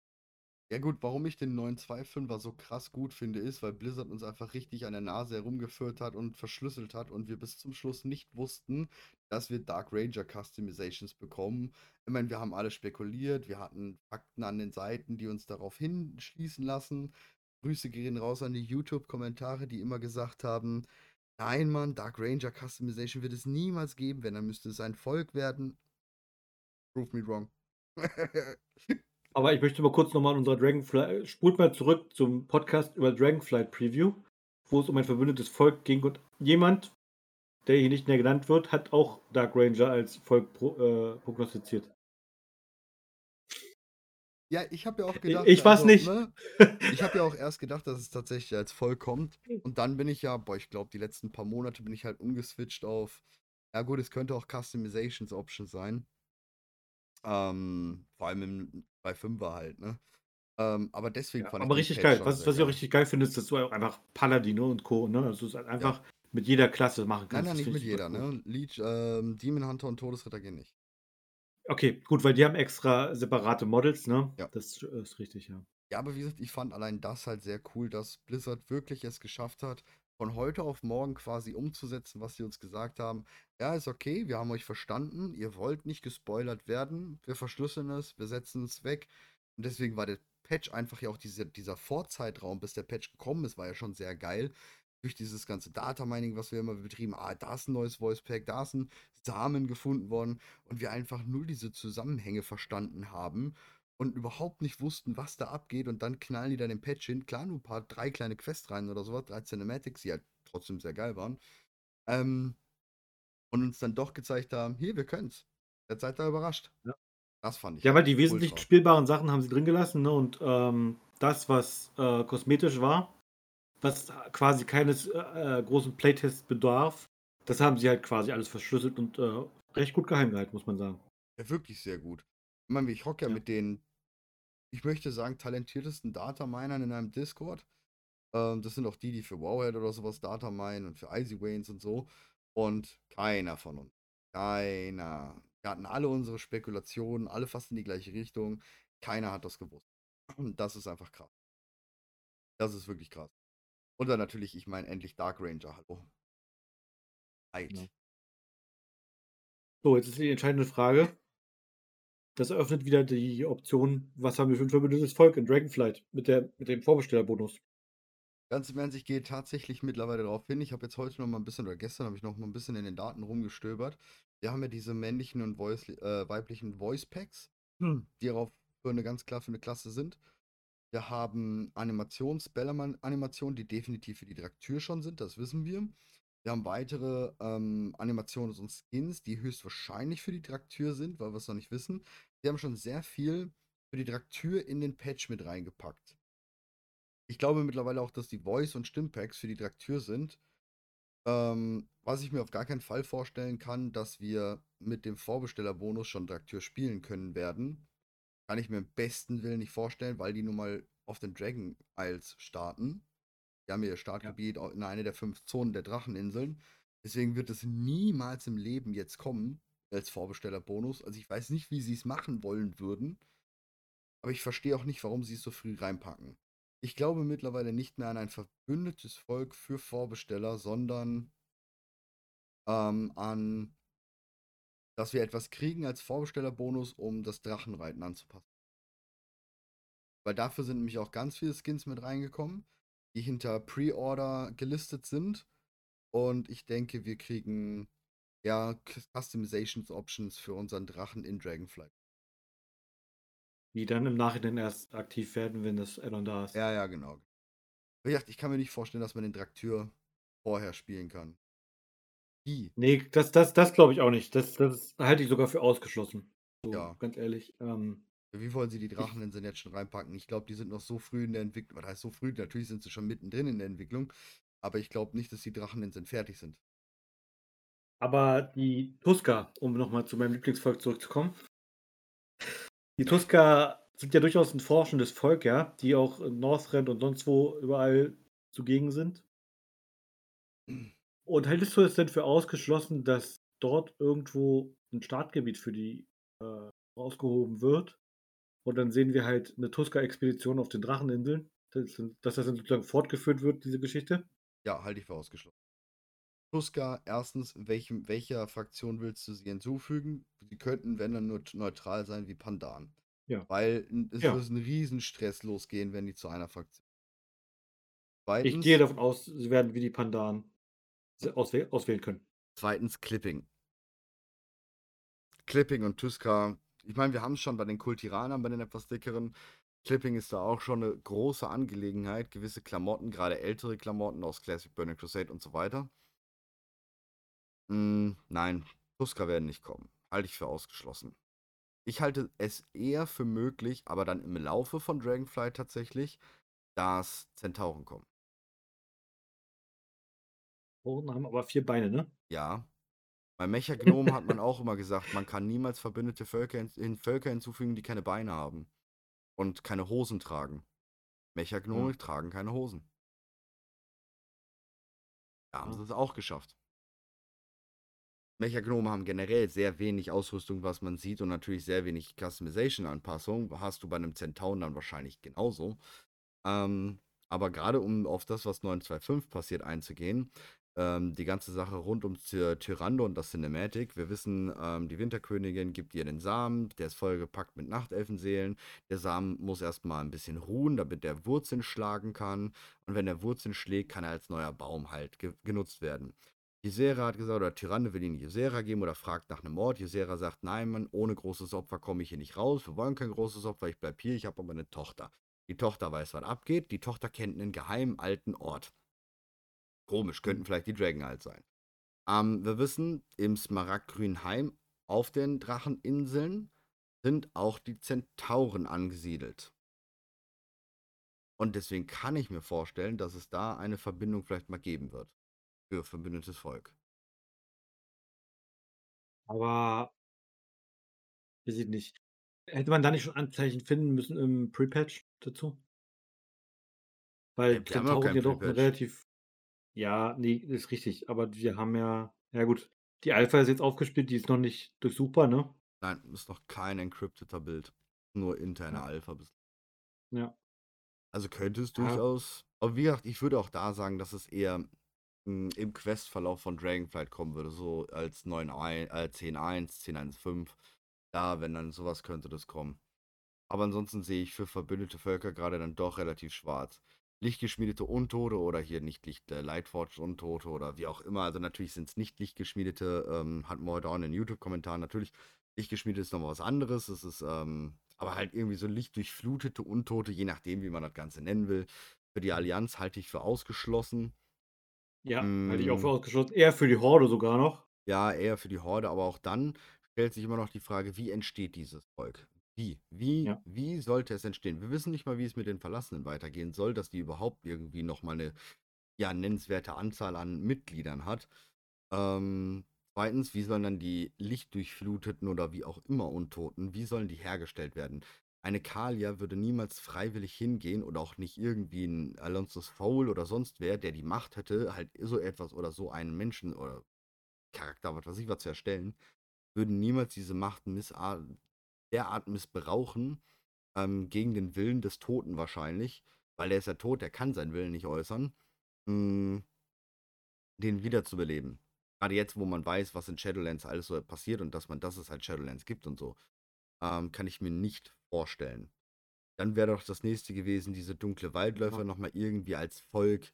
Ja gut, warum ich den 925er so krass gut finde, ist, weil Blizzard uns einfach richtig an der Nase herumgeführt hat und verschlüsselt hat und wir bis zum Schluss nicht wussten, dass wir Dark Ranger Customizations bekommen. Ich meine, wir haben alle spekuliert, wir hatten Fakten an den Seiten, die uns darauf hinschließen lassen. Grüße gehen raus an die YouTube-Kommentare, die immer gesagt haben, nein Mann, Dark Ranger Customization wird es niemals geben, wenn, dann müsste es ein Volk werden. Prove me wrong. Aber ich möchte mal kurz nochmal an unserer Dragonflight, spult mal zurück zum Podcast über Dragonflight Preview, wo es um ein verbündetes Volk ging und jemand, der hier nicht näher genannt wird, hat auch Dark Ranger als Volk pro, äh, prognostiziert. Ja, ich habe ja auch Ich- gedacht. ich war's also, nicht. Ne, ich habe ja auch erst gedacht, dass es tatsächlich als voll kommt. Und dann bin ich ja, boah, ich glaube, die letzten paar Monate bin ich halt umgeswitcht auf. Ja, gut, es könnte auch Customizations Option sein. Ähm, vor allem im, bei 5er halt, ne? Ähm, aber deswegen Ja, fand aber den richtig geil. Was, was ich auch geil. richtig geil finde, ist, dass du auch einfach Paladino und Co. Ne? Dass du es halt einfach mit jeder Klasse machen Nein, kannst. nein, Das nicht mit ich jeder, cool. ne? Leech, ähm, Demon Hunter und Todesritter gehen nicht. Okay, gut, weil die haben extra separate Models, ne? Ja. Das ist richtig, ja. Ja, aber wie gesagt, ich fand allein das halt sehr cool, dass Blizzard wirklich es geschafft hat, von heute auf morgen quasi umzusetzen, was sie uns gesagt haben. Ja, ist okay, wir haben euch verstanden, ihr wollt nicht gespoilert werden, wir verschlüsseln es, wir setzen es weg. Und deswegen war der Patch einfach ja auch diese, dieser Vorzeitraum, bis der Patch gekommen ist, war ja schon sehr geil. Durch dieses ganze Data Mining, was wir immer betrieben, ah, da ist ein neues Voice Pack, da ist ein Samen gefunden worden und wir einfach null diese Zusammenhänge verstanden haben und überhaupt nicht wussten, was da abgeht und dann knallen die dann im Patch hin. Klar, nur ein paar, drei kleine Quests rein oder sowas, drei Cinematics, die halt trotzdem sehr geil waren. Ähm, und uns dann doch gezeigt haben, hier, wir können's. Jetzt seid ihr überrascht. Ja. Das fand ich. Ja, weil die wesentlich ultra. spielbaren Sachen haben sie drin gelassen, ne? Und ähm, das, was äh, kosmetisch war, was quasi keines äh, äh, großen Playtests bedarf, das haben sie halt quasi alles verschlüsselt und äh, recht gut geheim gehalten, muss man sagen. Ja, wirklich sehr gut. Ich meine, ich hocke ja, Ja. mit den, ich möchte sagen, talentiertesten Data-Minern in einem Discord. Ähm, das sind auch die, die für Wowhead oder sowas Data minen und für Icy Waynes und so. Und keiner von uns. Keiner. Wir hatten alle unsere Spekulationen, alle fast in die gleiche Richtung. Keiner hat das gewusst. Und das ist einfach krass. Das ist wirklich krass. Und dann natürlich, ich meine, endlich Dark Ranger, hallo. Halt. Ja. So, jetzt ist die entscheidende Frage. Das eröffnet wieder die Option, was haben wir für ein verbündetes Volk in Dragonflight mit, der, mit dem Vorbestellerbonus. Ganz im Ernst, ich gehe tatsächlich mittlerweile darauf hin. Ich habe jetzt heute noch mal ein bisschen, oder gestern habe ich noch mal ein bisschen in den Daten rumgestöbert. Wir haben ja diese männlichen und Voice, äh, weiblichen Voice Packs, die darauf für eine ganz klar für eine Klasse sind. Wir haben Animations Animationen, die definitiv für die Draktür schon sind, das wissen wir. Wir haben weitere ähm, Animationen und Skins, die höchstwahrscheinlich für die Draktür sind, weil wir es noch nicht wissen. Wir haben schon sehr viel für die Draktür in den Patch mit reingepackt. Ich glaube mittlerweile auch, dass die Voice- und Stimmpacks für die Draktür sind. Ähm, was ich mir auf gar keinen Fall vorstellen kann, dass wir mit dem Vorbestellerbonus schon Draktür spielen können werden. Kann ich mir im besten Willen nicht vorstellen, weil die nun mal auf den Dragon Isles starten. Die haben ihr Startgebiet au- in einer der fünf Zonen der Dracheninseln. Deswegen wird es niemals im Leben jetzt kommen als Vorbestellerbonus. Also ich weiß nicht, wie sie es machen wollen würden. Aber ich verstehe auch nicht, warum sie es so früh reinpacken. Ich glaube mittlerweile nicht mehr an ein verbündetes Volk für Vorbesteller, sondern ähm, an, dass wir etwas kriegen als Vorbestellerbonus, um das Drachenreiten anzupassen. Weil dafür sind nämlich auch ganz viele Skins mit reingekommen, die hinter Pre-Order gelistet sind. Und ich denke, wir kriegen ja Customizations Options für unseren Drachen in Dragonflight. Die dann im Nachhinein erst aktiv werden, wenn das Addon da ist. Ja, ja, genau. Wie gesagt, ich kann mir nicht vorstellen, dass man den Draktür vorher spielen kann. Wie? Nee, das, das, das glaube ich auch nicht. Das, das halte ich sogar für ausgeschlossen. So, Ja. Ganz ehrlich. Ähm, Wie wollen sie die Dracheninseln jetzt schon reinpacken? Ich glaube, die sind noch so früh in der Entwicklung. Was heißt so früh? Natürlich sind sie schon mittendrin in der Entwicklung. Aber ich glaube nicht, dass die Dracheninseln fertig sind. aber die Tusker, um nochmal zu meinem Lieblingsvolk zurückzukommen. Die Tusker sind ja durchaus ein forschendes Volk, ja, die auch in Northrend und sonst wo überall zugegen sind. Und hältst du es denn für ausgeschlossen, dass dort irgendwo ein Startgebiet für die äh, rausgehoben wird? Und dann sehen wir halt eine Tusker-Expedition auf den Dracheninseln, dass, dass das dann sozusagen fortgeführt wird, diese Geschichte? Ja, halte ich für ausgeschlossen. Tuska, erstens, welchem, welcher Fraktion willst du sie hinzufügen? Sie könnten, wenn dann, nur neutral sein wie Pandan. Ja. Weil es Ja. würde einen Riesenstress losgehen, wenn die zu einer Fraktion. Ich Zweitens, gehe davon aus, sie werden wie die Pandan auswäh auswählen können. Zweitens Clipping. Clipping und Tuska. Ich meine, wir haben es schon bei den Kultiranern, bei den etwas dickeren. Clipping ist da auch schon eine große Angelegenheit. Gewisse Klamotten, gerade ältere Klamotten aus Classic Burning Crusade und so weiter. Mm, nein, Tuska werden nicht kommen. Halte ich für ausgeschlossen. Ich halte es eher für möglich, aber dann im Laufe von Dragonflight tatsächlich, dass Zentauren kommen. Ohren haben aber vier Beine, ne? Ja. Bei Mechagnomen hat man auch immer gesagt, man kann niemals verbündete Völker, hin- Völker hinzufügen, die keine Beine haben. Und keine Hosen tragen. Mechagnome Ja. tragen keine Hosen. Da haben Ja. sie es auch geschafft. Mechagnome haben generell sehr wenig Ausrüstung, was man sieht, und natürlich sehr wenig Customization-Anpassung. Hast du bei einem Zentauren dann wahrscheinlich genauso. Ähm, aber gerade um auf das, was 925 passiert, einzugehen, ähm, die ganze Sache rund um Ty Tyrande und das Cinematic. Wir wissen, ähm, die Winterkönigin gibt ihr den Samen, der ist vollgepackt mit Nachtelfenseelen. Der Samen muss erstmal ein bisschen ruhen, damit der Wurzeln schlagen kann. Und wenn der Wurzeln schlägt, kann er als neuer Baum halt ge genutzt werden. Ysera hat gesagt, oder Tyrande will ihn Ysera geben oder fragt nach einem Ort. Ysera sagt, nein, Mann, ohne großes Opfer komme ich hier nicht raus. Wir wollen kein großes Opfer, ich bleib hier, ich habe aber eine Tochter. Die Tochter weiß, was abgeht. Die Tochter kennt einen geheimen alten Ort. Komisch, könnten vielleicht die Dragonite sein. Ähm, wir wissen, im Smaragdgrünen Heim auf den Dracheninseln sind auch die Zentauren angesiedelt. Und deswegen kann ich mir vorstellen, dass es da eine Verbindung vielleicht mal geben wird. Für verbündetes Volk. Aber weiß ich nicht. Hätte man da nicht schon Anzeichen finden müssen im Pre-Patch dazu? Weil Ja, wir Zentauren ja doch 'n Pre-Patch. relativ ja, ne, ist richtig, aber wir haben ja ja gut, die Alpha ist jetzt aufgespielt, die ist noch nicht durchsuchbar, ne? Nein, ist noch kein encrypteter Bild. Nur interne Ja. Alpha Ja. Also könnte es Ja. durchaus aber wie gesagt, ich würde auch da sagen, dass es eher, hm, im Questverlauf von Dragonflight kommen würde, so als 9.1 äh, 10.1, 10.1.5. Ja, wenn dann sowas könnte das kommen. Aber ansonsten sehe ich für verbündete Völker gerade dann doch relativ schwarz. Lichtgeschmiedete Untote oder hier nicht Licht äh, Lightforged Untote oder wie auch immer. Also natürlich sind es nicht lichtgeschmiedete, ähm, hatten wir heute auch in den YouTube-Kommentaren. Natürlich, lichtgeschmiedet ist nochmal was anderes. Es ist, ähm, aber halt irgendwie so lichtdurchflutete Untote, je nachdem, wie man das Ganze nennen will. Für die Allianz halte ich für ausgeschlossen. Ja, halte ich auch für Hm. ausgeschlossen. Eher für die Horde sogar noch. Ja, eher für die Horde, aber auch dann stellt sich immer noch die Frage, wie entsteht dieses Volk? Wie? Wie Ja. wie sollte es entstehen? Wir wissen nicht mal, wie es mit den Verlassenen weitergehen soll, dass die überhaupt irgendwie noch mal 'ne, ja, nennenswerte Anzahl an Mitgliedern hat. Ähm, 2., wie sollen dann die lichtdurchfluteten oder wie auch immer Untoten wie sollen die hergestellt werden? Eine Kalia würde niemals freiwillig hingehen oder auch nicht irgendwie 'n Alonso's Foul oder sonst wer, der die Macht hätte, halt so etwas oder so einen Menschen oder Charakter, was weiß ich was, zu erstellen, würden niemals diese Macht missar derart missbrauchen, ähm, gegen den Willen des Toten wahrscheinlich, weil der ist ja tot, der kann seinen Willen nicht äußern, hm den wiederzubeleben. Grade jetzt, wo man weiß, was in Shadowlands alles so passiert und dass man dass es halt Shadowlands gibt und so, ähm, kann ich mir nicht vorstellen. Dann wäre doch das Nächste gewesen, diese dunkle Waldläufer Ja. noch mal irgendwie als Volk,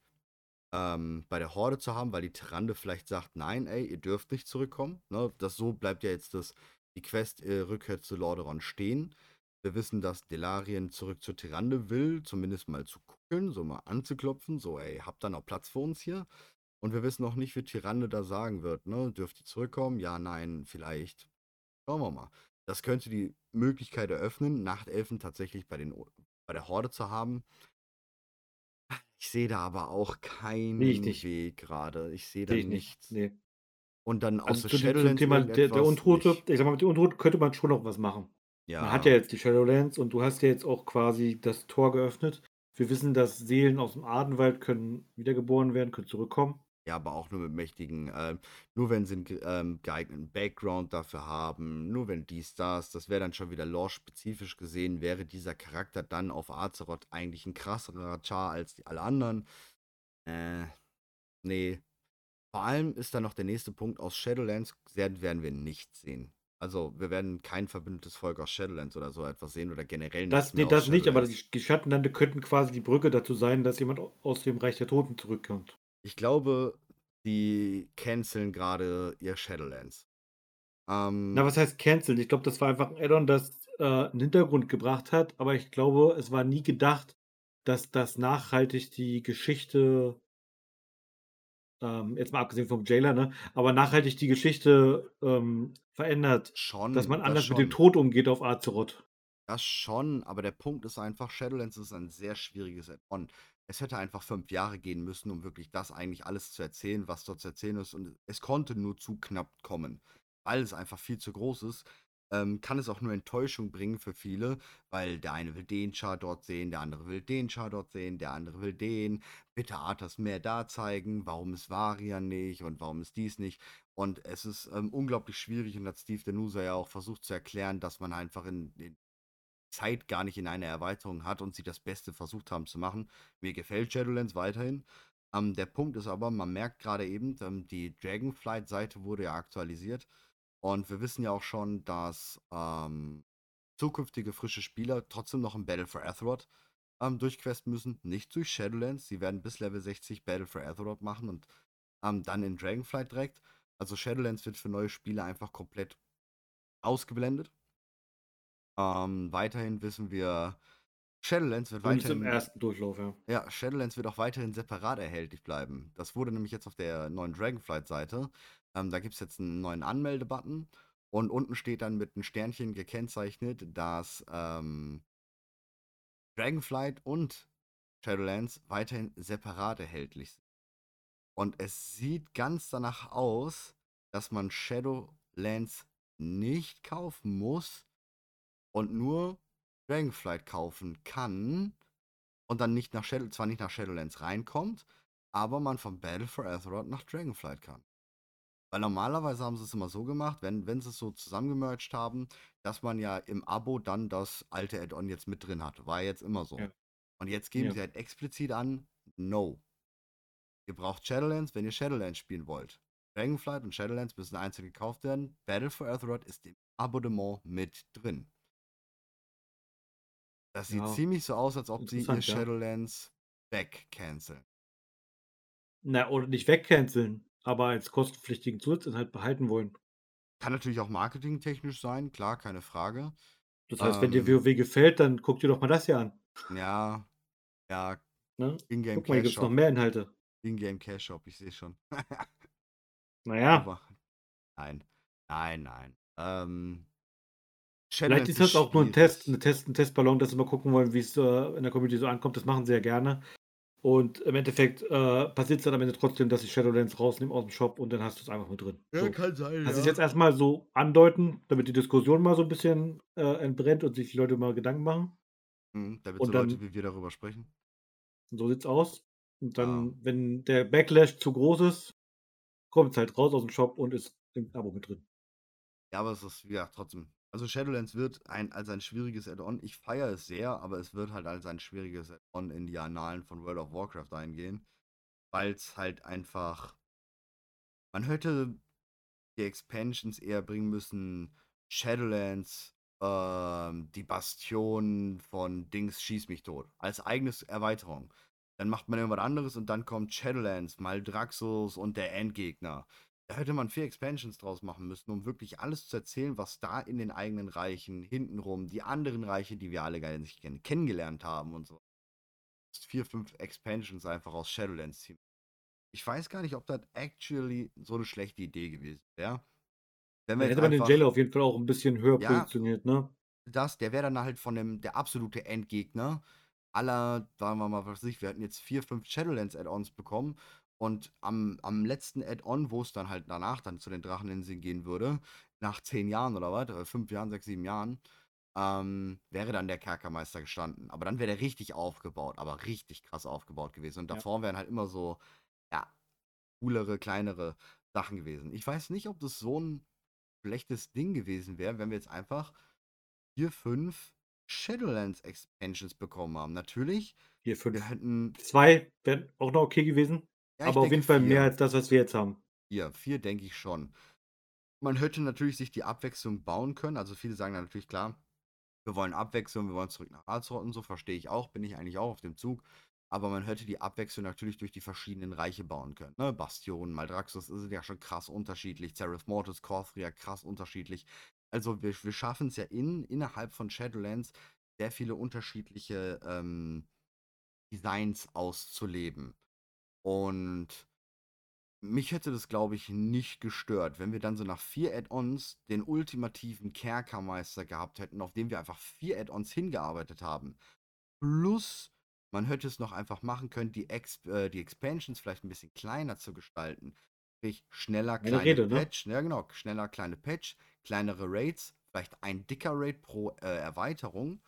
ähm, bei der Horde zu haben, weil die Tyrande vielleicht sagt: „Nein, ey, ihr dürft nicht zurückkommen“, ne? Das so bleibt ja jetzt das die Quest, äh, Rückkehr zu Lordaeron stehen. Wir wissen, dass Delarien zurück zur Tyrande will, zumindest mal zu gucken, so mal anzuklopfen, so: „Ey, habt ihr noch Platz für uns hier?“ Und wir wissen noch nicht, wie Tyrande da sagen wird, ne? Dürft ihr zurückkommen? Ja, nein, vielleicht. Schauen wir mal. Das könnte die Möglichkeit eröffnen, Nachtelfen tatsächlich bei den bei der Horde zu haben. Ich sehe da aber auch keinen. Weg grade. Ich sehe da ich nicht, nichts. Und dann Also, außer zu dem Thema der der Untote nicht. ich sage mal, mit den Untoten könnte man schon noch was machen. Man hat ja Ja. jetzt die Shadowlands und du hast ja jetzt auch quasi das Tor geöffnet. Wir wissen, dass Seelen aus'm Ardenwald können wiedergeboren werden, können zurückkommen. Ja, aber auch nur mit mächtigen ähm, nur wenn sie 'n ge ähm, geeigneten Background dafür haben, nur wenn dies, das. Das wäre dann schon wieder lore-spezifisch gesehen, wäre dieser Charakter dann auf Azeroth eigentlich 'n krasserer Char als die alle anderen. Äh, ne. Vor allem ist da noch der nächste Punkt, aus Shadowlands werden wir nichts sehen. Also, wir werden kein verbündetes Volk aus Shadowlands oder so etwas sehen oder generell Das ne, aus das nicht, aber die Schattenlande könnten quasi die Brücke dazu sein, dass jemand au aus dem Reich der Toten zurückkommt. Ich glaube, die canceln grade ihr Shadowlands. Na, Ähm was heißt canceln? Ich glaube, das war einfach 'n Add-on, das, äh, 'n Hintergrund gebracht hat, aber ich glaube, es war nie gedacht, dass das nachhaltig die Geschichte ähm, jetzt mal abgesehen vom Jailer, ne, aber nachhaltig die Geschichte, ähm, verändert, dass Schon, man das anders mit dem. Tod umgeht auf Azeroth. Das schon, aber der Punkt ist einfach, Shadowlands ist ein sehr schwieriges Add-on. Es hätte einfach 5 Jahre gehen müssen, um wirklich das eigentlich alles zu erzählen, was dort zu erzählen ist und es konnte nur zu knapp kommen. Weil es einfach viel zu groß ist, ähm, kann es auch nur Enttäuschung bringen für viele, weil der eine will den Char dort sehen, der andere will den Char dort sehen, der andere will den. Bitte Arthas mehr da zeigen, warum ist Varian nicht und warum ist dies nicht? Und es ist, ähm, unglaublich schwierig und hat Steve Denusa ja auch versucht zu erklären, dass man einfach in in Zeit gar nicht in eine Erweiterung hat und sie das Beste versucht haben zu machen. Mir gefällt Shadowlands weiterhin, Ähm, der Punkt ist aber, man merkt gerade eben, ähm, die Dragonflight-Seite wurde ja aktualisiert. Und wir wissen ja auch schon, dass ähm, zukünftige frische Spieler trotzdem noch im Battle for Azeroth ähm, durchquesten müssen. Nicht durch Shadowlands. Sie werden bis Level 60 Battle for Azeroth machen und ähm, dann in Dragonflight direkt. Also Shadowlands wird für neue Spieler einfach komplett ausgeblendet. Ähm, weiterhin wissen wir, Shadowlands wird Zumindest im weiterhin. ersten Durchlauf, ja. Ja, Shadowlands wird auch weiterhin separat erhältlich bleiben. Das wurde nämlich jetzt auf der neuen Dragonflight-Seite. Ähm, da gibt es jetzt einen neuen Anmeldebutton und unten steht dann mit einem Sternchen gekennzeichnet, dass ähm, Dragonflight und Shadowlands weiterhin separat erhältlich sind. Und es sieht ganz danach aus, dass man Shadowlands nicht kaufen muss und nur Dragonflight kaufen kann und dann nicht nach Shadow, zwar nicht nach Shadowlands reinkommt, aber man von Battle for Azeroth nach Dragonflight kann. Weil normalerweise haben sie es immer so gemacht, wenn, wenn sie es so zusammengemerged haben, dass man ja im Abo dann das alte Add-on jetzt mit drin hat. War jetzt immer so. Ja. Und jetzt geben Ja. sie halt explizit an, no. Ihr braucht Shadowlands, wenn ihr Shadowlands spielen wollt. Dragonflight und Shadowlands müssen einzeln gekauft werden. Battle for Azeroth ist im Abonnement mit drin. Das sieht Ja. ziemlich so aus, als ob sie ihr. Shadowlands wegcanceln. Na, oder nicht wegcanceln, aber als kostenpflichtigen Zusatzinhalt behalten wollen. Kann natürlich auch marketingtechnisch sein, klar, keine Frage. Das heißt, wenn dir Ähm. WoW gefällt, dann guck dir doch mal das hier an. Ja, ja, Ne? Ingame Guck mal, hier Cash gibt es noch Shop. mehr Inhalte. Ingame Cash Shop, ich sehe schon. Naja, Aber nein, nein, nein. Ähm, vielleicht ist das auch nur ein Test, eine Test, ein Testballon, dass sie mal gucken wollen, wie es äh, in der Community so ankommt. Das machen sie ja gerne. Und im Endeffekt äh, passiert es dann am Ende trotzdem, dass sie Shadowlands rausnehmen aus dem Shop und dann hast du es einfach mit drin. So. kann sein, Lass ich jetzt erstmal so andeuten, damit die Diskussion mal so ein bisschen äh, entbrennt und sich die Leute mal Gedanken machen. Mhm, damit und so Leute dann- wie wir darüber sprechen. Und so sieht's aus. Und dann, Ja. wenn der Backlash zu groß ist, kommt es halt raus aus dem Shop und ist im Abo mit drin. Ja, aber es ist, ja, trotzdem. Also Shadowlands wird ein, als ein schwieriges Add-on. Ich feiere es sehr, aber es wird halt als ein schwieriges Add-on in die Annalen von World of Warcraft eingehen. Weil es halt einfach. Man hätte die Expansions eher bringen müssen. Shadowlands, ähm, die Bastion von Dings Schieß mich tot. Als eigenes Erweiterung. Dann macht man irgendwas anderes und dann kommt Shadowlands, Maldraxxus und der Endgegner. Da hätte man vier Expansions draus machen müssen, um wirklich alles zu erzählen, was da in den eigenen Reichen, hintenrum, die anderen Reiche, die wir alle gar nicht kennen, kennengelernt haben und so. Vier, fünf Expansions einfach aus Shadowlands ziehen. Ich weiß gar nicht, ob das actually so eine schlechte Idee gewesen wäre. Wenn wir hätte man den Jailer auf jeden Fall auch ein bisschen höher Ja. positioniert, ne? das, der wäre dann halt von dem, der absolute Endgegner aller, sagen wir mal, was weiß ich, wir hatten jetzt vier, fünf Shadowlands-Add-ons bekommen und am, am letzten Add-on, wo es dann halt danach dann zu den Dracheninseln gehen würde, nach zehn Jahren oder was, oder fünf Jahren, sechs, sieben Jahren, ähm, wäre dann der Kerkermeister gestanden. Aber dann wäre der richtig aufgebaut, aber richtig krass aufgebaut gewesen. Und Ja. davor wären halt immer so, ja, coolere, kleinere Sachen gewesen. Ich weiß nicht, ob das so ein schlechtes Ding gewesen wäre, wenn wir jetzt einfach vier, fünf Shadowlands Expansions bekommen haben. Natürlich, Hier fünf. wir hätten. Zwei wären auch noch okay gewesen, Ja, aber auf jeden Fall vier. mehr als das, was wir jetzt haben. Vier, vier denke ich schon. Man hätte natürlich sich die Abwechslung bauen können. Also viele sagen natürlich klar, wir wollen Abwechslung, wir wollen zurück nach Azeroth und so, verstehe ich auch, bin ich eigentlich auch auf dem Zug. Aber man hätte die Abwechslung natürlich durch die verschiedenen Reiche bauen können. Ne? Bastion, Maldraxxus sind ja schon krass unterschiedlich. Zereth Mortis, Korthria krass unterschiedlich. Also wir, wir schaffen es ja in, innerhalb von Shadowlands sehr viele unterschiedliche ähm, Designs auszuleben. Und mich hätte das, glaube ich, nicht gestört, wenn wir dann so nach vier Add-ons den ultimativen Kerkermeister gehabt hätten, auf dem wir einfach vier Add-ons hingearbeitet haben. Plus, man hätte es noch einfach machen können, die, Ex äh, die Expansions vielleicht ein bisschen kleiner zu gestalten. Sprich, schneller, kleine Rede, ne? Patch. Ja, genau, schneller, kleine Patch, kleinere Raids, vielleicht ein dicker Raid pro äh, Erweiterung.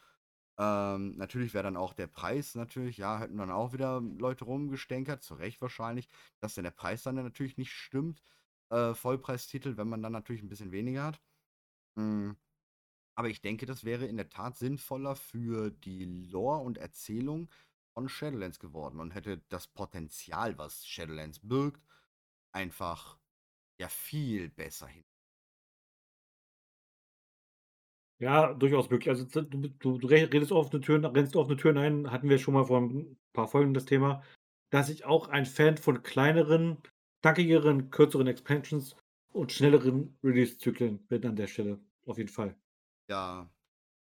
Ähm, natürlich wäre dann auch der Preis natürlich, ja, hätten dann auch wieder Leute rumgestänkert, zu Recht wahrscheinlich, dass dann der Preis dann natürlich nicht stimmt. Äh, Vollpreistitel, wenn man dann natürlich ein bisschen weniger hat. Mm. Aber ich denke, das wäre in der Tat sinnvoller für die Lore und Erzählung von Shadowlands geworden und hätte das Potenzial, was Shadowlands birgt, einfach ja viel besser hin. Ja, durchaus möglich. Also, du du du redest offene Türen rennst offene Türen ein, hatten wir schon mal vor ein paar Folgen das Thema, dass ich auch ein Fan von kleineren, knackigeren, kürzeren Expansions und schnelleren Release-Zyklen bin an der Stelle, auf jeden Fall. Ja,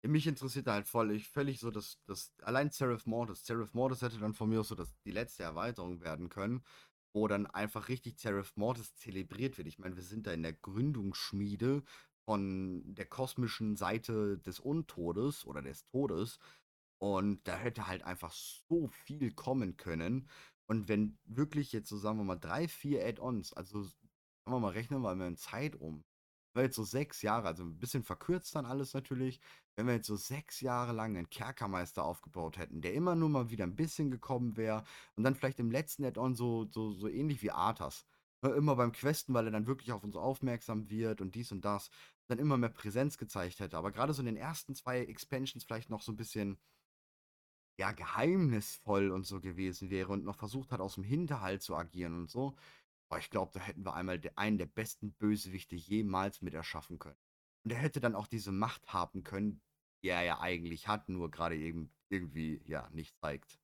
mich interessiert halt voll, ich völlig so, dass dass allein Seraph Mortis Seraph Mortis hätte dann von mir aus so das die letzte Erweiterung werden können, wo dann einfach richtig Seraph Mortis zelebriert wird. Ich meine, wir sind da in der Gründungsschmiede von der kosmischen Seite des Untodes oder des Todes. Und da hätte halt einfach so viel kommen können. Und wenn wirklich jetzt so, sagen wir mal, drei, vier Add-ons, also sagen wir mal, rechnen wir mal in Zeit um. Wenn wir jetzt so sechs Jahre, also ein bisschen verkürzt dann alles natürlich, wenn wir jetzt so sechs Jahre lang einen Kerkermeister aufgebaut hätten, der immer nur mal wieder ein bisschen gekommen wäre und dann vielleicht im letzten Add-on so, so, so ähnlich wie Arthas. Ne, immer beim Questen, weil er dann wirklich auf uns aufmerksam wird und dies und das dann immer mehr Präsenz gezeigt hätte. Aber gerade so in den ersten zwei Expansions vielleicht noch so ein bisschen, ja, geheimnisvoll und so gewesen wäre und noch versucht hat, aus dem Hinterhalt zu agieren und so. Boah, ich glaube, da hätten wir einmal einen der besten Bösewichte jemals mit erschaffen können. Und er hätte dann auch diese Macht haben können, die er ja eigentlich hat, nur gerade eben irgendwie, ja, nicht zeigt.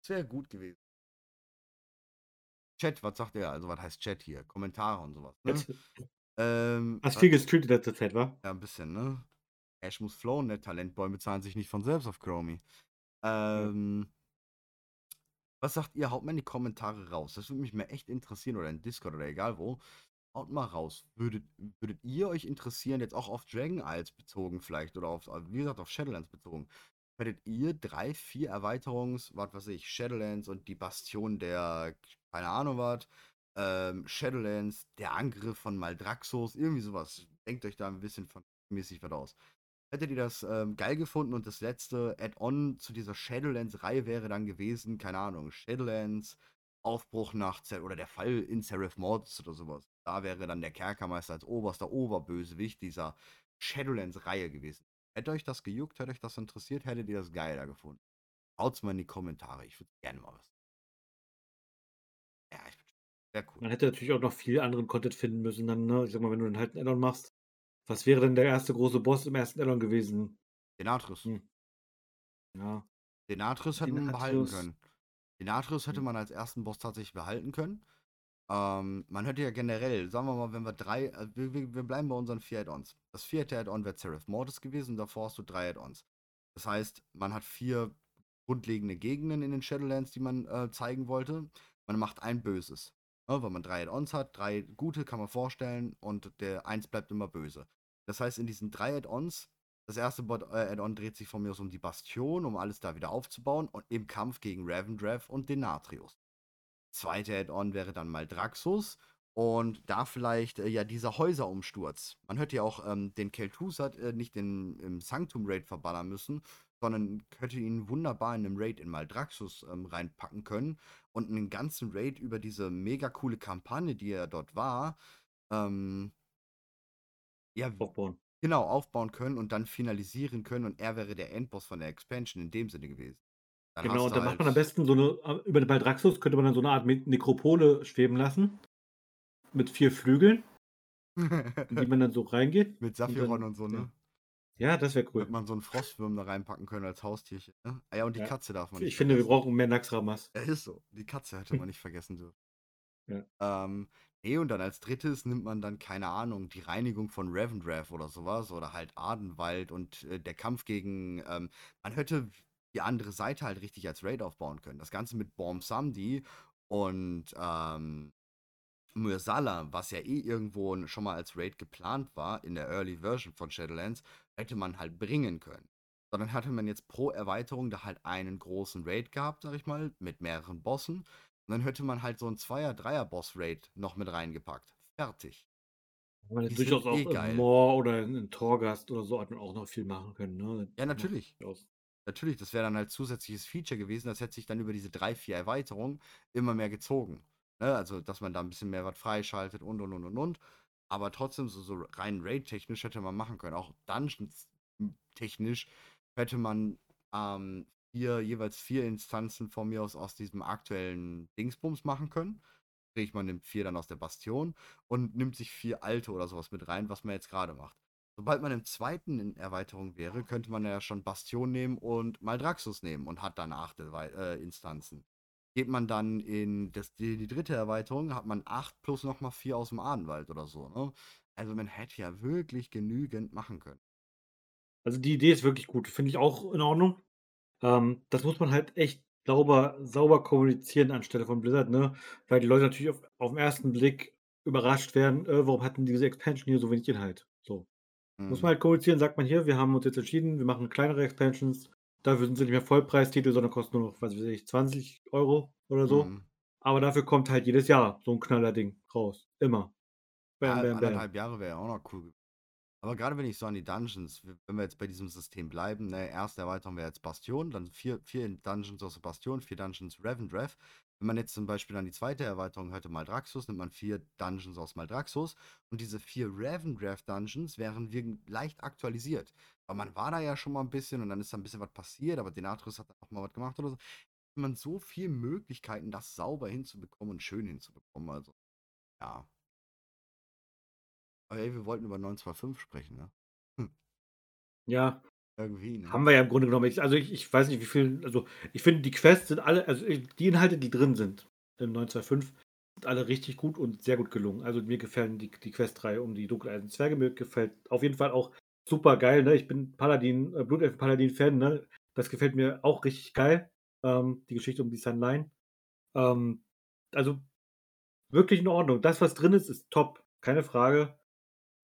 Das wäre gut gewesen. Chat, was sagt er? Also, was heißt Chat hier? Kommentare und sowas. Ne? Ähm, Hast viel gestreamt in letzter Zeit, wa? Ja, ein bisschen, ne? Ash muss flowen, ne? Talentbäume zahlen sich nicht von selbst auf Chromie. Ähm, ja. Was sagt ihr? Haut mal in die Kommentare raus. Das würde mich mal echt interessieren oder in Discord oder egal wo. Haut mal raus. Würdet, würdet ihr euch interessieren, jetzt auch auf Dragon Isles bezogen vielleicht oder auf, wie gesagt, auf Shadowlands bezogen? Hättet ihr drei, vier Erweiterungs, was weiß ich, Shadowlands und die Bastion der, keine Ahnung was, ähm, Shadowlands, der Angriff von Maldraxos, irgendwie sowas. Denkt euch da ein bisschen von mäßig was aus. Hättet ihr das ähm, geil gefunden und das letzte Add-on zu dieser Shadowlands-Reihe wäre dann gewesen, keine Ahnung, Shadowlands, Aufbruch nach Zer oder der Fall in Seraph Mortis oder sowas. Da wäre dann der Kerkermeister als oberster Oberbösewicht dieser Shadowlands-Reihe gewesen. Hätte euch das gejuckt, hätte euch das interessiert, hättet ihr das geiler gefunden? Haut's mal in die Kommentare, ich würde gerne mal was. Ja, ich sehr cool. Man hätte natürlich auch noch viel anderen Content finden müssen dann, ne? Ich sag mal, wenn du dann halt 'n Addon machst. Was wäre denn der erste große Boss im ersten Addon gewesen? Denatrius. Hm. Ja. Denatrius hätte man behalten können. Denatrius hätte hm. man als ersten Boss tatsächlich behalten können. Ähm, man hätte ja generell, sagen wir mal, wenn wir drei, äh, wir, wir, wir bleiben bei unseren vier Add-ons. Das vierte Add-on wäre Seraph Mortis gewesen, davor hast du drei Add-ons. Das heißt, man hat vier grundlegende Gegenden in den Shadowlands, die man äh, zeigen wollte. Man macht ein Böses. Ne, weil man drei Add-ons hat, drei gute kann man vorstellen und der eins bleibt immer böse. Das heißt, in diesen drei Add-ons, das erste äh, Add-on dreht sich von mir aus um die Bastion, um alles da wieder aufzubauen und im Kampf gegen Ravendrev und Denatrius. Zweite Add-on wäre dann mal Draxus und da vielleicht äh, ja dieser Häuserumsturz. Man hätte ja auch ähm, den Kel'Thuzad äh, nicht in, im Sanctum Raid verballern müssen, sondern könnte ihn wunderbar in einem Raid in Maldraxxus ähm, reinpacken können und einen ganzen Raid über diese mega coole Kampagne, die er dort war, ähm, ja, aufbauen. Genau, aufbauen können und dann finalisieren können und er wäre der Endboss von der Expansion in dem Sinne gewesen. Dann genau, und da halt macht man am besten so eine, äh, über den Baldraxus könnte man dann so eine Art Nekropole schweben lassen. Mit vier Flügeln. in die man dann so reingeht. Mit Saphiron und, und so, ne? Ja, das wäre cool. Hätte man so einen Frostwurm da reinpacken können als Haustierchen. Ne? Ah ja, und die ja. Katze darf man nicht Ich finde, wir brauchen mehr Naxramas. Ja, ist so. Die Katze hätte man nicht vergessen dürfen. Ja. Ähm, nee, und dann als drittes nimmt man dann, keine Ahnung, die Reinigung von Revendrath oder sowas oder halt Adenwald und äh, der Kampf gegen, ähm, man hätte die andere Seite halt richtig als Raid aufbauen können. Das Ganze mit Bomb Samdi und ähm, Mursala, was ja eh irgendwo schon mal als Raid geplant war in der Early Version von Shadowlands, hätte man halt bringen können. Sondern hatte man jetzt pro Erweiterung da halt einen großen Raid gehabt, sag ich mal, mit mehreren Bossen. Und dann hätte man halt so ein Zweier-, Dreier-Boss-Raid noch mit reingepackt. Fertig. Aber durchaus auch eh in Moor oder in Torgast oder so hat man auch noch viel machen können. Ne? Ja, natürlich. Natürlich, das wäre dann halt zusätzliches Feature gewesen. Das hätte sich dann über diese drei, vier Erweiterungen immer mehr gezogen. Ne? Also, dass man da ein bisschen mehr was freischaltet und und und und und. Aber trotzdem, so, so rein Raid-technisch hätte man machen können. Auch Dungeons-technisch hätte man ähm, vier, jeweils vier Instanzen von mir aus aus diesem aktuellen Dingsbums machen können. Sprich, man nimmt vier dann aus der Bastion und nimmt sich vier alte oder sowas mit rein, was man jetzt gerade macht. Sobald man im zweiten in Erweiterung wäre, könnte man ja schon Bastion nehmen und Maldraxus nehmen und hat dann acht äh, Instanzen. Geht man dann in das, die, die dritte Erweiterung, hat man acht plus nochmal vier aus dem Ahnenwald oder so. Ne? Also man hätte ja wirklich genügend machen können. Also die Idee ist wirklich gut, finde ich auch in Ordnung. Ähm, das muss man halt echt sauber, sauber kommunizieren anstelle von Blizzard, ne? Weil die Leute natürlich auf, auf den ersten Blick überrascht werden, äh, warum hatten diese Expansion hier so wenig Inhalt? So. Muss man halt kommunizieren, sagt man hier, wir haben uns jetzt entschieden, wir machen kleinere Expansions. Dafür sind sie nicht mehr Vollpreistitel, sondern kosten nur noch, was weiß ich, 20 Euro oder so. Mhm. Aber dafür kommt halt jedes Jahr so ein Knallerding raus. Immer. Bam, bam, bam. anderthalb Jahre wäre ja auch noch cool. gewesen. Aber gerade wenn ich so an die Dungeons, wenn wir jetzt bei diesem System bleiben, ne, erste Erweiterung wäre jetzt Bastion, dann vier, vier Dungeons aus der Bastion, vier Dungeons Revendreth. Wenn man jetzt zum Beispiel an die zweite Erweiterung hörte, Maldraxus, nimmt man vier Dungeons aus Maldraxus und diese vier Revendreth Dungeons wären wir leicht aktualisiert. Weil man war da ja schon mal ein bisschen und dann ist da ein bisschen was passiert, aber Denatrus hat dann auch mal was gemacht oder so. Hat man so viele Möglichkeiten, das sauber hinzubekommen und schön hinzubekommen. Also, ja. Aber ey, wir wollten über 925 sprechen, ne? Ja, Irgendwie, ne? haben wir ja im Grunde genommen. Also ich, ich weiß nicht, wie viel. Also ich finde, die Quests sind alle, also die Inhalte, die drin sind im 925, sind alle richtig gut und sehr gut gelungen. Also mir gefallen die, die Questreihe um die Dunkeleisen Zwerge. Mir gefällt auf jeden Fall auch super geil. Ne? Ich bin Paladin, äh, Blutelfen-Paladin-Fan. Ne? Das gefällt mir auch richtig geil. Ähm, die Geschichte um die Sunline. Ähm, also wirklich in Ordnung. Das, was drin ist, ist top. Keine Frage.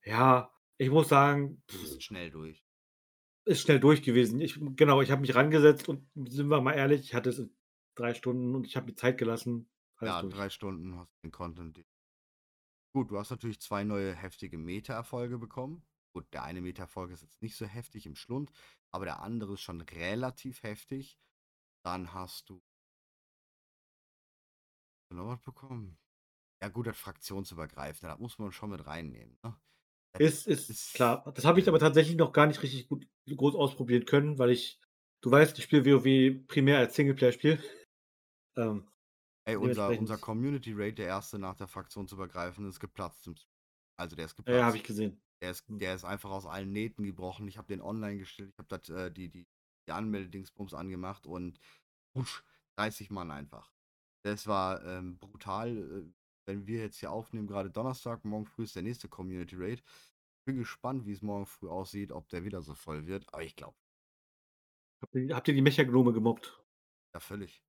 Ja, ich muss sagen, Du bist schnell durch. Ist schnell durch gewesen. Ich, genau, ich habe mich rangesetzt und sind wir mal ehrlich, ich hatte es in drei Stunden und ich habe mir Zeit gelassen. Ja, durch. drei Stunden hast du den Content. Gut, du hast natürlich zwei neue heftige Meta-Erfolge bekommen. Gut, der eine Meta-Erfolg ist jetzt nicht so heftig im Schlund, aber der andere ist schon relativ heftig. Dann hast du noch was bekommen. Ja, gut, das fraktionsübergreifende, das muss man schon mit reinnehmen. Ne? Ist, ist, klar. Das habe ich aber äh, tatsächlich noch gar nicht richtig gut groß ausprobieren können, weil ich, du weißt, ich spiele WoW primär als Singleplayer-Spiel. Ähm, Ey, unser, unser Community Rate, der erste nach der fraktionsübergreifenden, ist geplatzt. im Stream. Also der ist geplatzt. ja habe ich gesehen. Der ist, Hm. der ist einfach aus allen Nähten gebrochen. Ich habe den online gestellt, ich habe äh, die, die, die Anmeldedingsbums angemacht und wusch, 30 Mann einfach. Das war ähm, brutal. Wenn wir jetzt hier aufnehmen, gerade Donnerstag, morgen früh ist der nächste Community Raid. Bin gespannt, wie es morgen früh aussieht, ob der wieder so voll wird. Aber ich glaube, Habt ihr, die Mechagnome gemobbt? ja, völlig.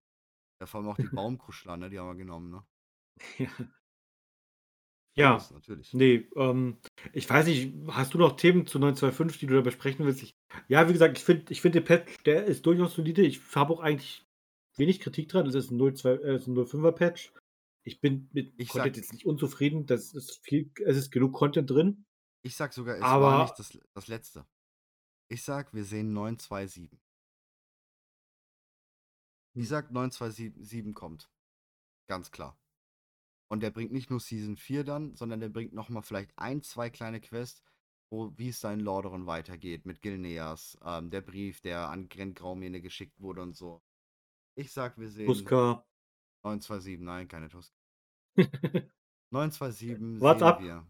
Ja, vor allem auch die Baumkuschler, ne? Die haben wir genommen, ne? ja. Ja, Das natürlich. nee, ähm, ich weiß nicht, hast du noch Themen zu 925, die du da besprechen willst? Ich, ja, wie gesagt, ich finde ich find den Patch, der ist durchaus solide. Ich habe auch eigentlich wenig Kritik dran. Es ist ein 02, äh, ein 05er Patch. Ich bin mit Ich Content sag- jetzt nicht unzufrieden. Das ist viel, es ist genug Content drin. Ich sag sogar, es Aber- war nicht das, das letzte. Ich sag, wir sehen 927. Ich Hm. sag, 927 kommt. Ganz klar. Und der bringt nicht nur Season 4 dann, sondern der bringt nochmal vielleicht ein, zwei kleine Quests, wo, wie es da in Lordaeron weitergeht, mit Gilneas, ähm, der Brief, der an Gren Graumene geschickt wurde und so. Ich sag, wir sehen Tuska. 927, nein, keine Tusk. 927 What's sehen up? wir.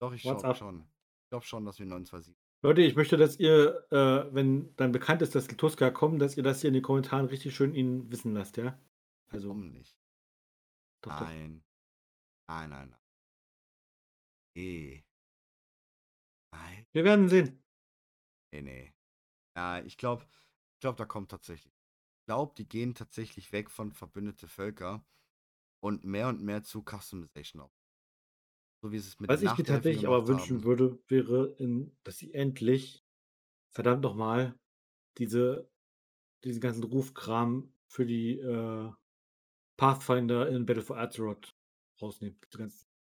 Doch, ich What's glaube up? schon. Ich glaube schon, dass wir 927 Leute, ich möchte, dass ihr, äh, wenn dann bekannt ist, dass die Tuska kommen, dass ihr das hier in den Kommentaren richtig schön ihnen wissen lasst, ja? Also, Warum nicht? doch, doch. Nein. Nein, nein, nein. Nee. Nein, Wir werden sehen. nee, nee. Ja, ich glaube, ich glaube, da kommt tatsächlich. Glaube, die gehen tatsächlich weg von verbündete Völker und mehr und mehr zu Customization auf. So wie es mit Was ich mir tatsächlich aber gemacht wünschen haben. würde, wäre, in, dass sie endlich, verdammt nochmal, diese, diesen ganzen Rufkram für die äh, Pathfinder in Battle for Azeroth rausnehmen.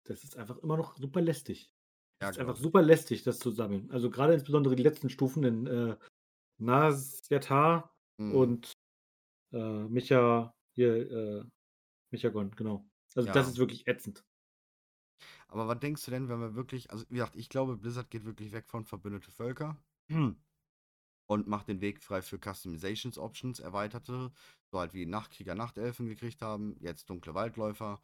Das ist einfach immer noch super lästig. Ja, Es ist einfach glaub ich. super lästig, das zu sammeln. Also gerade insbesondere die letzten Stufen in äh, Nasyatar Mhm. und äh, Micha, hier, äh, Michagon, genau. Also das Ja. ist wirklich ätzend. Aber was denkst du denn, wenn wir wirklich, also wie gesagt, ich glaube, Blizzard geht wirklich weg von verbündete Völker. Hm. und macht den Weg frei für Customizations Options, erweiterte, so halt wie Nachtkrieger, Nachtelfen gekriegt haben, jetzt dunkle Waldläufer.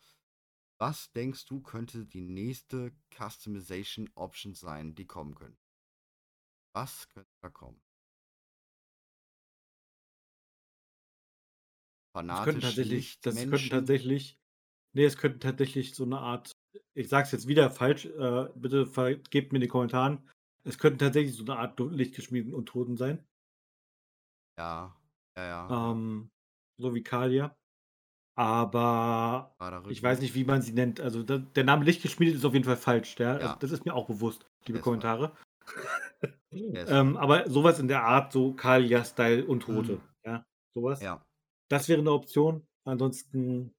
Was denkst du, könnte die nächste Customization Option sein, die kommen könnte? Was könnte da kommen? Es könnten Fanatisch tatsächlich, das könnten Lichtmenschen? tatsächlich, nee, es könnten tatsächlich so eine Art, ich sag's jetzt wieder falsch, äh, bitte vergebt mir in den Kommentaren, es könnten tatsächlich so eine Art du- lichtgeschmiedeten Untoten sein, Ja, ja, ja. ähm, so wie Kalia. Aber Gerader ich weiß nicht, wie man sie nennt. Also da, der Name Lichtgeschmiedet ist auf jeden Fall falsch. Ja? Also Ja. das ist mir auch bewusst, liebe falsch. Kommentare. Ist ähm, aber sowas in der Art, so Kalia-Style Untote. Mhm. Ja, sowas. Ja. Das wäre eine Option. Ansonsten,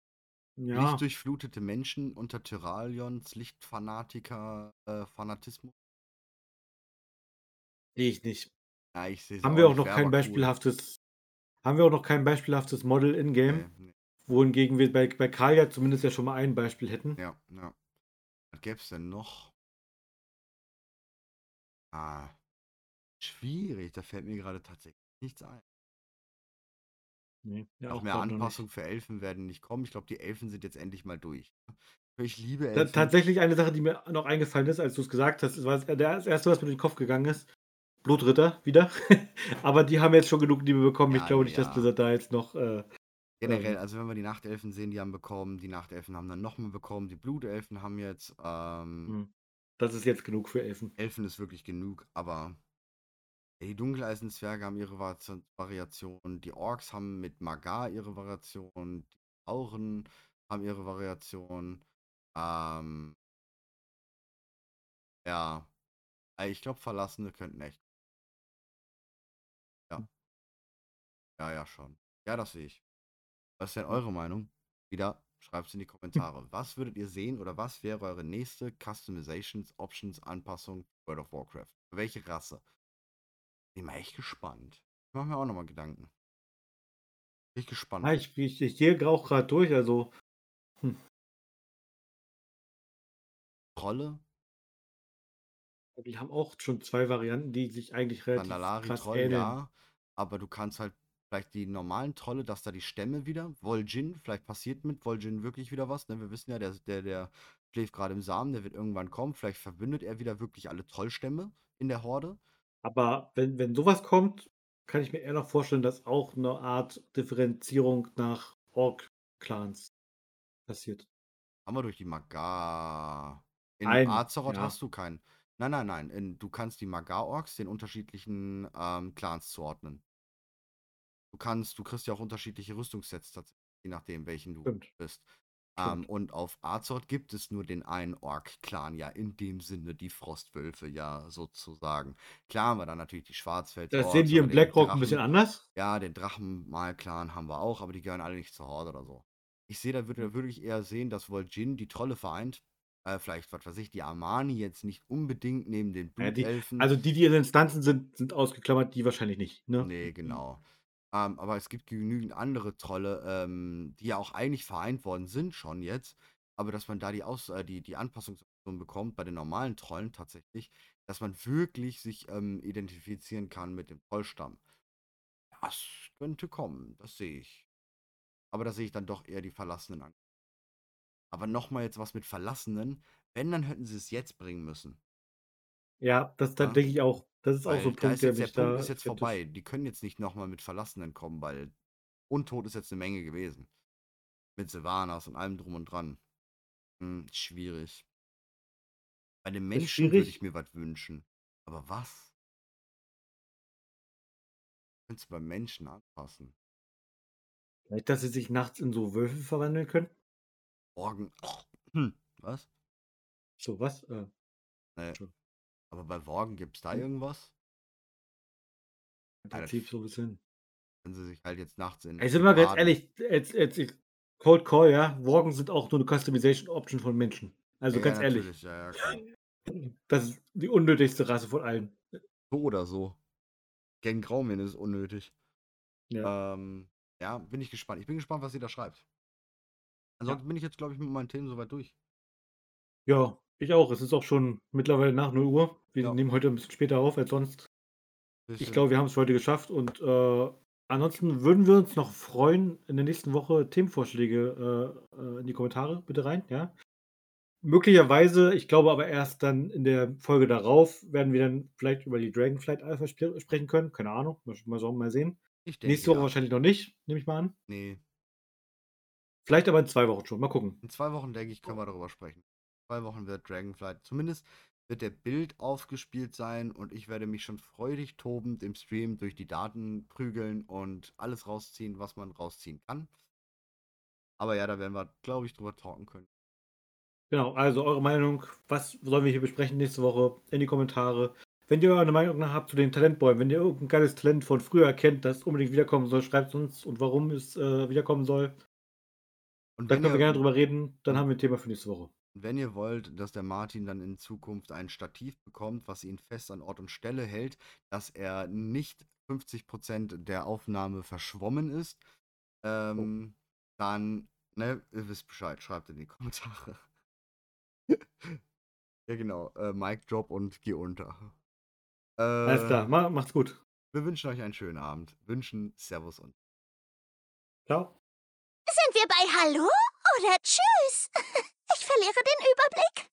ja. Lichtdurchflutete Menschen unter Tyralions Lichtfanatiker äh, Fanatismus. Sehe ich nicht. Ja, ich sehe Haben wir auch noch kein aber cool. beispielhaftes, haben wir auch noch kein beispielhaftes Model in-game, Nee, nee. wohingegen wir bei, bei Kalia zumindest ja schon mal ein Beispiel hätten. Ja, ja. Was gäbe es denn noch? Ah, schwierig. Da fällt mir gerade tatsächlich nichts ein. Nee, ja, Noch auch mehr. Anpassungen für Elfen werden nicht kommen. Ich glaube, die Elfen sind jetzt endlich mal durch. Ich liebe Elfen. Tatsächlich eine Sache, die mir noch eingefallen ist, als du es gesagt hast, war das das erste, was mir durch den Kopf gegangen ist. Blutritter wieder. Aber die haben jetzt schon genug Liebe bekommen. ich Ja, glaube nee, nicht, dass ja. Blizzard da jetzt noch. Äh, Generell, ähm, also wenn wir die Nachtelfen sehen, die haben bekommen, die Nachtelfen haben dann nochmal bekommen, die Blutelfen haben jetzt, ähm, hm, das ist jetzt genug für Elfen. Elfen ist wirklich genug, aber die Dunkeleisenzwerge haben ihre Vari- Variationen, die Orks haben mit Magar ihre Variation, die Auren haben ihre Variation, ähm, ja, ich glaube, Verlassene könnten echt. Ja. Ja, ja, schon. Ja, das sehe ich. Was ist denn eure Meinung? Wieder, schreibt es in die Kommentare. Was würdet ihr sehen oder was wäre eure nächste Customizations, Options, Anpassung für World of Warcraft? Für welche Rasse? Bin mal echt gespannt. Ich mache mir auch nochmal Gedanken. Bin ich gespannt. Ah, ich, ich, ich gehe auch gerade durch, also Trolle, die haben auch schon zwei Varianten, die sich eigentlich relativ Sandalari, krass Troll, ähneln. ja. Aber du kannst halt vielleicht die normalen Trolle, dass da die Stämme wieder, Vol'jin, vielleicht passiert mit Vol'jin wirklich wieder was. Ne? Wir wissen ja, der, der, der schläft gerade im Samen, der wird irgendwann kommen. Vielleicht verbündet er wieder wirklich alle Trollstämme in der Horde. Aber wenn, wenn sowas kommt, kann ich mir eher noch vorstellen, dass auch eine Art Differenzierung nach Ork-Clans passiert. Haben wir durch die Magar. In Nein, Azeroth ja. hast du keinen. Nein, nein, nein. In, du kannst die Magar-Orks den unterschiedlichen ähm, Clans zuordnen. Du kannst, du kriegst ja auch unterschiedliche Rüstungssets tatsächlich, je nachdem, welchen du Stimmt. bist. Ähm, und auf Azeroth gibt es nur den einen Ork-Clan, ja, in dem Sinne die Frostwölfe, ja, sozusagen. Klar haben wir dann natürlich die Schwarzfeld. Das sehen die im Blackrock ein bisschen anders. Ja, den Drachenmal-Clan haben wir auch, aber die gehören alle nicht zur Horde oder so. Ich sehe, da würde Hm. würde ich eher sehen, dass Vol'jin die Trolle vereint. Äh, vielleicht, was weiß ich, die Armani jetzt nicht unbedingt neben den Ja, die, Blutelfen. also die, die in Instanzen sind, sind ausgeklammert, die wahrscheinlich nicht. Ne? Nee, genau. Ähm, aber es gibt genügend andere Trolle, ähm, die ja auch eigentlich vereint worden sind schon jetzt. Aber dass man da die, Aus äh, die, die Anpassungsoption bekommt bei den normalen Trollen tatsächlich, dass man wirklich sich ähm, identifizieren kann mit dem Trollstamm. Das könnte kommen, das sehe ich. Aber da sehe ich dann doch eher die Verlassenen an. Aber nochmal jetzt was mit Verlassenen. Wenn, dann hätten sie es jetzt bringen müssen. Ja, das, Ja. denke ich auch. Das ist auch so Weil ein Punkt, ist der jetzt, der mich Punkt da ist jetzt vorbei. Die können jetzt nicht nochmal mit Verlassenen kommen, weil Untot ist jetzt eine Menge gewesen. Mit Sylvanas und allem drum und dran. Hm, schwierig. Bei den Menschen würde ich mir was wünschen. Aber was? Könntest du beim Menschen anpassen? Vielleicht, dass sie sich nachts in so Wölfe verwandeln können. Morgen. Hm, was? So was? Äh, Nee. Aber bei Worgen gibt es da Hm. irgendwas? Im das Prinzip so ein bisschen. Wenn sie sich halt jetzt nachts in. Ey, sind wir ganz ehrlich, jetzt, jetzt, Cold Call, ja, Worgen sind auch nur eine Customization Option von Menschen. Also Ja, ganz ja, ehrlich, Ja, klar. das ist die unnötigste Rasse von allen. So oder so. Gang Graumen ist unnötig. Ja. Ähm, ja, bin ich gespannt. Ich bin gespannt, was sie da schreibt. Ansonsten bin ich jetzt, glaube ich, mit meinen Themen soweit durch. ja, ich auch. Es ist auch schon mittlerweile nach 0 Uhr. Wir Ja. nehmen heute ein bisschen später auf als sonst. Ich glaube, wir haben es heute geschafft und äh, ansonsten würden wir uns noch freuen, in der nächsten Woche Themenvorschläge äh, äh, in die Kommentare bitte rein, ja. Möglicherweise, ich glaube aber erst dann in der Folge darauf, werden wir dann vielleicht über die Dragonflight Alpha spre sprechen können. Keine Ahnung, mal, so mal sehen. Denke, Nächste Woche ja. wahrscheinlich noch nicht, nehme ich mal an. Nee, Vielleicht aber in zwei Wochen schon. Mal gucken. in zwei Wochen, denke ich, können wir darüber sprechen. In zwei Wochen wird Dragonflight, zumindest wird der Bild aufgespielt sein und ich werde mich schon freudig tobend im Stream durch die Daten prügeln und alles rausziehen, was man rausziehen kann. Aber ja, da werden wir, glaube ich, drüber talken können. Genau, also eure Meinung, was sollen wir hier besprechen nächste Woche in die Kommentare. Wenn ihr eine Meinung habt zu den Talentbäumen, wenn ihr irgendein geiles Talent von früher kennt, das unbedingt wiederkommen soll, schreibt es uns und warum es äh, wiederkommen soll. Und Da wenn können wir gerne drüber reden. Dann haben wir ein Thema für nächste Woche. Wenn ihr wollt, dass der Martin dann in Zukunft ein Stativ bekommt, was ihn fest an Ort und Stelle hält, dass er nicht 50% der Aufnahme verschwommen ist, ähm, dann, ne, ihr wisst Bescheid, schreibt in die Kommentare. ja, genau, äh, Mic Drop und geh unter. Äh, Alles klar, ma macht's gut. Wir wünschen euch einen schönen Abend. Wünschen Servus und Ciao. Sind wir bei Hallo oder Tschüss? Ich verliere den Überblick.